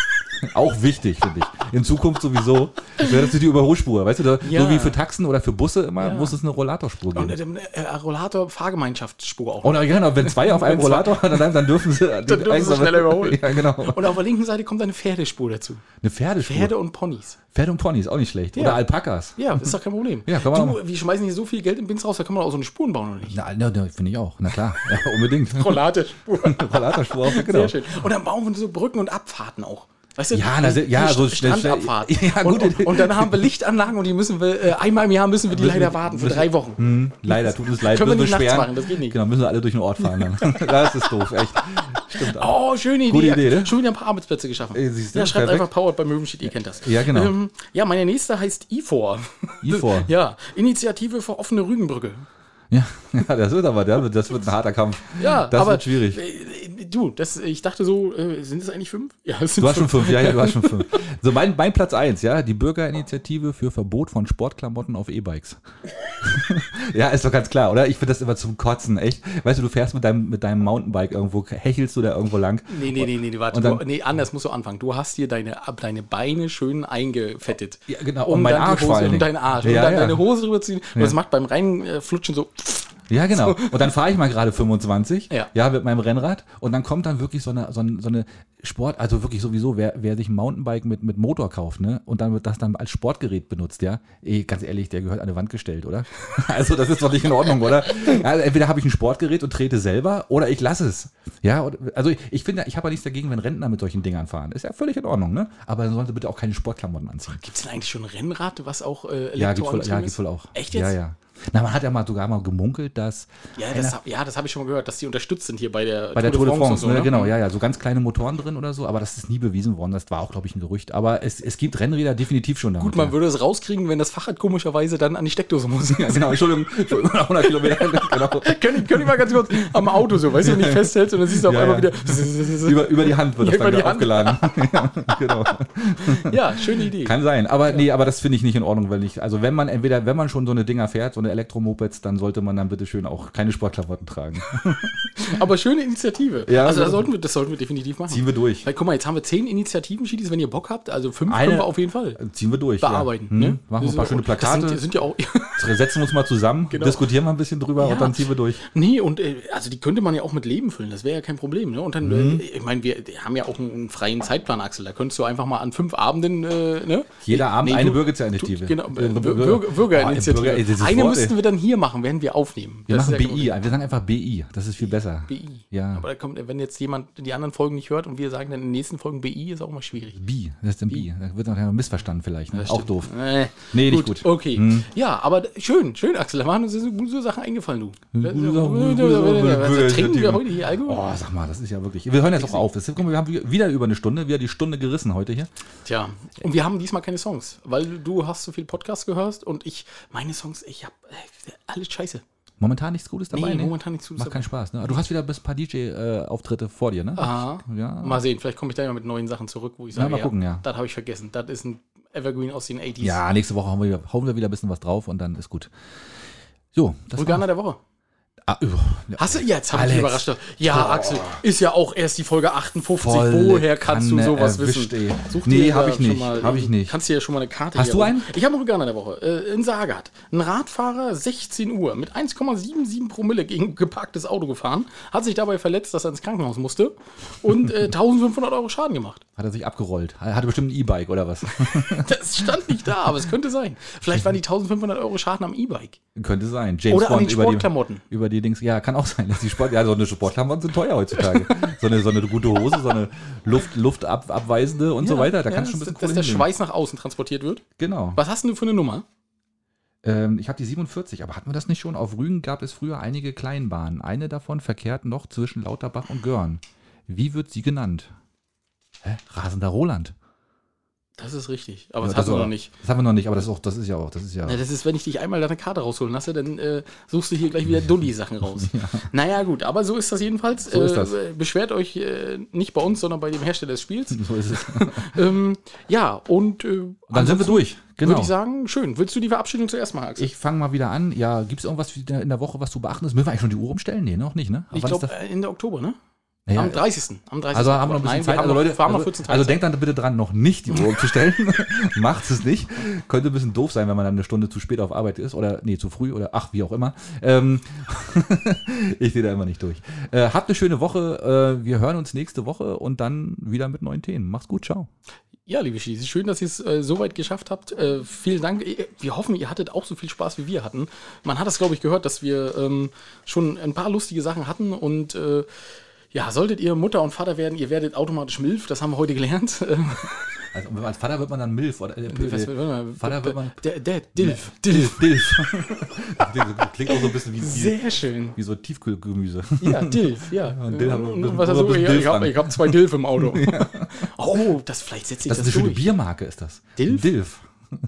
Auch wichtig, finde ich. In Zukunft sowieso. Wäre das die Überholspur, weißt du, da, Ja. so wie für Taxen oder für Busse immer, Ja. muss es eine Rollatorspur Und geben. äh, äh, Rollator Fahrgemeinschaftsspur auch. Und ja, genau, wenn zwei auf einem Rollator, dann, dann dürfen sie, dann dürfen sie schneller überholen. Ja, genau. Und auf der linken Seite kommt eine Pferdespur dazu. Eine Pferdespur. Pferde und Ponys. Pferde und Ponys, auch nicht schlecht. Ja. Oder Alpakas. Ja, ist doch kein Problem. Ja, kann man du, auch- wir schmeißen hier so viel Geld in Bins raus, da kann man auch so eine Spuren bauen, oder nicht? Na, na, na, finde ich auch. Na klar, ja, unbedingt. Rollatorspur auch, genau. Sehr schön. Und dann bauen wir so Brücken und Abfahrten auch. Weißt du? Ja, na, se- ja, so St- schnell- schnell- Strandabfahrten. Ja, Idee. und, und dann haben wir Lichtanlagen und die müssen wir, äh, einmal im Jahr müssen wir die leider warten, für drei Wochen. Hm, leider, tut es leid. Können wir müssen nicht nachts machen, das geht nicht. Genau, müssen wir alle durch den Ort fahren dann. das ist doof, echt. Stimmt auch. Oh, schöne Idee. Gute Idee, ne? Schon wieder ein paar Arbeitsplätze geschaffen. Äh, siehst du, ja, schreibt perfekt. einfach Powered bei Möwenschied, ihr kennt das. Ja, genau. Ähm, ja, meine nächste heißt IFOR. IFOR. ja, Initiative für offene Rügenbrücke. Ja, ja, das wird aber, das wird, ein harter Kampf. Ja, das aber wird schwierig. äh, du, das, ich dachte so, äh, sind es eigentlich fünf? Ja, es sind Du hast schon fünf, ja, ja, du hast schon fünf. So, mein, mein Platz eins, ja, die Bürgerinitiative für Verbot von Sportklamotten auf E-Bikes. ja, ist doch ganz klar, oder? Ich finde das immer zum Kotzen, echt. Weißt du, du fährst mit deinem, mit deinem Mountainbike irgendwo, hechelst du da irgendwo lang. Nee, nee, nee, nee, warte. Dann- du, nee, anders musst du anfangen. Du hast hier deine, deine Beine schön eingefettet. Ja, genau, Um und mein dann die Arsch vor Hose, allen um deinen Arsch. Ja, und dann ja. deine Hose rüberziehen. Und das macht beim Reinflutschen so. Ja, genau. Und dann fahre ich mal gerade 25, Ja. mit meinem Rennrad. Und dann kommt dann wirklich so eine, so eine, so eine Sport, also wirklich sowieso, wer, wer sich ein Mountainbike mit, mit Motor kauft, ne, und dann wird das dann als Sportgerät benutzt, ja, eh, ganz ehrlich, der gehört an die Wand gestellt, oder? Also das ist doch nicht in Ordnung, oder? Ja, also entweder habe ich ein Sportgerät und trete selber, oder ich lasse es. Ja, und- also ich, ich finde, ich habe ja nichts dagegen, wenn Rentner mit solchen Dingern fahren. Ist ja völlig in Ordnung, ne? Aber dann sollen sie bitte auch keine Sportklamotten anziehen. Gibt es denn eigentlich schon ein Rennrad, was auch äh, Ja, gibt wohl, ja, gibt's wohl auch. Echt jetzt? Ja, ja. Na, man hat ja mal sogar mal gemunkelt, dass Ja, das, hab- ja, das habe ich schon mal gehört, dass die unterstützt sind hier bei der, Bei der Tour de France, und so, ne? ne? genau, ja, ja, so ganz kleine Motoren drin oder so, aber das ist nie bewiesen worden. Das war auch, glaube ich, ein Gerücht. Aber es, es gibt Rennräder definitiv schon damit. Gut, man ja. würde es rauskriegen, wenn das Fahrrad komischerweise dann an die Steckdose muss. Ja, genau, Entschuldigung, Entschuldigung, 100 Kilometer, genau. können, können mal ganz kurz am Auto so, weißt du, wenn ich festhältst und dann siehst du auf Ja, einmal wieder. Über, über die Hand wird Ja, das dann wieder Hand. aufgeladen. ja, genau. ja, schöne Idee. Kann sein. Aber nee, aber das finde ich nicht in Ordnung, weil ich, also wenn man entweder, wenn man schon so eine Dinger fährt, so eine Elektromopeds, dann sollte man dann bitte schön auch keine Sportklamotten tragen. Aber schöne Initiative. Ja, also da so- sollten wir, das sollten wir definitiv machen. Ziehen wir durch. Weil, guck mal, jetzt haben wir zehn Initiativen, Schiedis, wenn ihr Bock habt. Also fünf Eine- können wir auf jeden Fall Ziehen wir durch. bearbeiten. Ja. Hm, Ne? Machen wir ein paar schöne Plakate, Sind, sind ja auch. setzen wir uns mal zusammen, Genau. diskutieren mal ein bisschen drüber Ja. und dann ziehen wir durch. nee, und äh, also die könnte man ja auch mit Leben füllen. Das wäre ja kein Problem. Ne? Und dann, Mhm. äh, ich meine, wir haben ja auch einen, freien Zeitplan, Axel. Da könntest du einfach mal an fünf Abenden. Äh, ne? Jeder Abend Nee, eine Bürgerinitiative. Genau, Äh, Bürger- Bürger, Bürger, Bürgerinitiative. Bürger- dieses Eine ey. Müssten wir dann hier machen, während wir aufnehmen. Wir Das machen BI, wir sagen einfach BI, das ist viel besser. BI. Ja. Aber da kommt, wenn jetzt jemand die anderen Folgen nicht hört und wir sagen dann in den nächsten Folgen BI, ist auch mal schwierig. Bi, das ist ein Bi. Da wird noch missverstanden vielleicht. Ne? Auch doof. Äh, Nee, nicht gut. Okay. Hm. Ja, aber schön, schön, Axel. Da waren uns so gute Sachen eingefallen, du. Trinken wir heute hier Alkohol? Oh, sag mal, das ist ja wirklich. Wir hören jetzt auch auf. Wir haben wieder über eine Stunde, wieder die Stunde gerissen heute hier. Tja, und wir haben diesmal keine Songs, weil du hast so viel Podcast gehört und ich, meine Songs, ich hab äh, alles scheiße. Momentan nichts Gutes dabei. Nee, ne? momentan nichts Gutes Macht keinen Spaß. Ne? Du hast wieder bis paar DJ-Auftritte vor dir, ne? Aha. Ja. Mal sehen, vielleicht komme ich da ja mit neuen Sachen zurück, wo ich Ja, sage, mal gucken, ja. das habe ich vergessen. Das ist ein Evergreen aus den 80s. Ja, nächste Woche hauen wir, wieder, hauen wir wieder ein bisschen was drauf und dann ist gut. So, das Vulganer der Woche. Ah, über- ja. Hast du jetzt? Hab ich Alex. überrascht. Ja, Axel, ist ja auch erst die Folge 58. Volle Woher kannst du sowas erwischt, wissen? Such Nee, dir hab da ich nicht. Mal, Hab ich nicht. Kannst dir ja schon mal eine Karte Hast du einen? Ich habe einen Veganer der Woche. Äh, in Sagat. Ein Radfahrer, 16 Uhr, mit 1,77 Promille gegen geparktes Auto gefahren, hat sich dabei verletzt, dass er ins Krankenhaus musste und äh, 1500 Euro Schaden gemacht. Hat er sich abgerollt. Er hatte bestimmt ein E-Bike oder was? Das stand nicht da, aber es könnte sein. Vielleicht waren die 1500 Euro Schaden am E-Bike. Könnte sein. James Oder an den über die, Sportklamotten. über die Dings. Ja, kann auch sein, dass die Sport. Ja, so eine Sportklamotten sind teuer heutzutage. so, eine, so eine gute Hose, so eine Luft, luftabweisende und so weiter. Da Ja, kannst du schon ein dass, bisschen dass der hinlegen. Schweiß nach außen transportiert wird. Genau. Was hast denn du für eine Nummer? Ähm, ich habe die 47, aber hatten wir das nicht schon? Auf Rügen gab es früher einige Kleinbahnen. Eine davon verkehrt noch zwischen Lauterbach und Görn. Wie wird sie genannt? Hä? Rasender Roland. Das ist richtig, aber Ja, das hast du war- noch nicht. Das haben wir noch nicht, aber das ist, auch, das ist ja auch, das ist ja. Na, das ist, wenn ich dich einmal deine Karte rausholen lasse, dann äh, suchst du hier gleich wieder Dulli-Sachen raus. Naja, gut, aber so ist das jedenfalls. So ist das. Äh, beschwert euch äh, nicht bei uns, sondern bei dem Hersteller des Spiels. so ist es. ähm, ja, und äh, Dann sind wir durch. Genau. Würde ich sagen, schön. Willst du die Verabschiedung zuerst machen, Axel? Ich fange mal wieder an. Ja, gibt es irgendwas in der Woche, was zu beachten ist? Müssen wir eigentlich schon die Uhr umstellen? Nee, noch nicht, ne? Ich Wann ist glaube, das? Ende Oktober, ne? Naja, Am 30. Am 30. Also haben wir noch ein bisschen Nein, Zeit. Also Leute, haben also, 14 Tage also denkt dann bitte dran, noch nicht die Uhr umzustellen. Macht es nicht. Könnte ein bisschen doof sein, wenn man dann eine Stunde zu spät auf Arbeit ist oder nee, zu früh oder ach, wie auch immer. Ähm, ich sehe da immer nicht durch. Äh, habt eine schöne Woche. Äh, wir hören uns nächste Woche und dann wieder mit neuen Themen. Macht's gut, ciao. Ja, liebe Schieß, schön, dass ihr es äh, so weit geschafft habt. Äh, vielen Dank. Äh, Wir hoffen, ihr hattet auch so viel Spaß, wie wir hatten. Man hat das, glaube ich, gehört, dass wir ähm, schon ein paar lustige Sachen hatten und äh, ja, solltet ihr Mutter und Vater werden, ihr werdet automatisch Milf, das haben wir heute gelernt. Also als Vater wird man dann Milf oder äh, Was- äh, warte mal, Vater wird man Der, der Dilf. Dilf. Dilf. Klingt auch so ein bisschen wie, Sehr schön. wie so Tiefkühlgemüse. Ja, Dilf, ja. und wir- Und was ja, Dilf ich habe ich hab zwei Dilf im Auto. Oh, das vielleicht setzt sich Das das, ist eine schöne durch. Biermarke, ist das. Dilf? Dilf.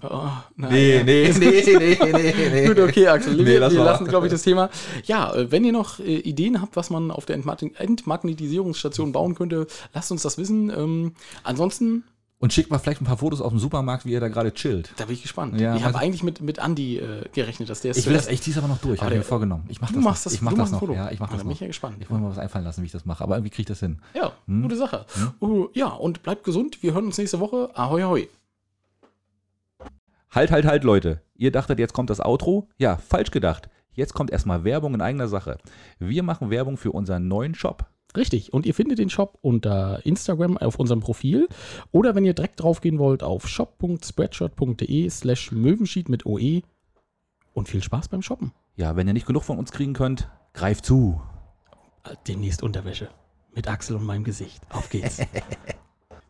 Oh, nein, Nee, nee, nee, nee, nee, nee. Gut, okay, Axel. Wir, Nee, lass wir mal. lassen, glaube ich, das Thema. Ja, äh, wenn ihr noch äh, Ideen habt, was man auf der Entmagn- Entmagnetisierungsstation bauen könnte, lasst uns das wissen. Ähm, ansonsten, Und schickt mal vielleicht ein paar Fotos aus dem Supermarkt, wie ihr da gerade chillt. da bin ich gespannt. Ja, ich habe eigentlich mit, mit Andi äh, gerechnet, dass der es Ich will das echt dies aber noch durch, habe ich mir vorgenommen. Ich mach Du das machst noch. das- ich mach du das noch. Foto. Ja, ich mach Ah, das da bin noch. ich ja gespannt. Ich muss mir mal was einfallen lassen, wie ich das mache, aber irgendwie kriege ich das hin. Ja, Hm? gute Sache. Uh, ja, und bleibt gesund. Wir hören uns nächste Woche. Ahoi, ahoi. Halt, halt, halt, Leute. Ihr dachtet, jetzt kommt das Outro? Ja, falsch gedacht. Jetzt kommt erstmal Werbung in eigener Sache. Wir machen Werbung für unseren neuen Shop. Richtig. Und ihr findet den Shop unter Instagram auf unserem Profil. Oder wenn ihr direkt draufgehen wollt, auf shop.spreadshirt.de slash Möwenschied mit OE. Und viel Spaß beim Shoppen. Ja, wenn ihr nicht genug von uns kriegen könnt, greift zu. Demnächst Unterwäsche. Mit Axel und meinem Gesicht. Auf geht's.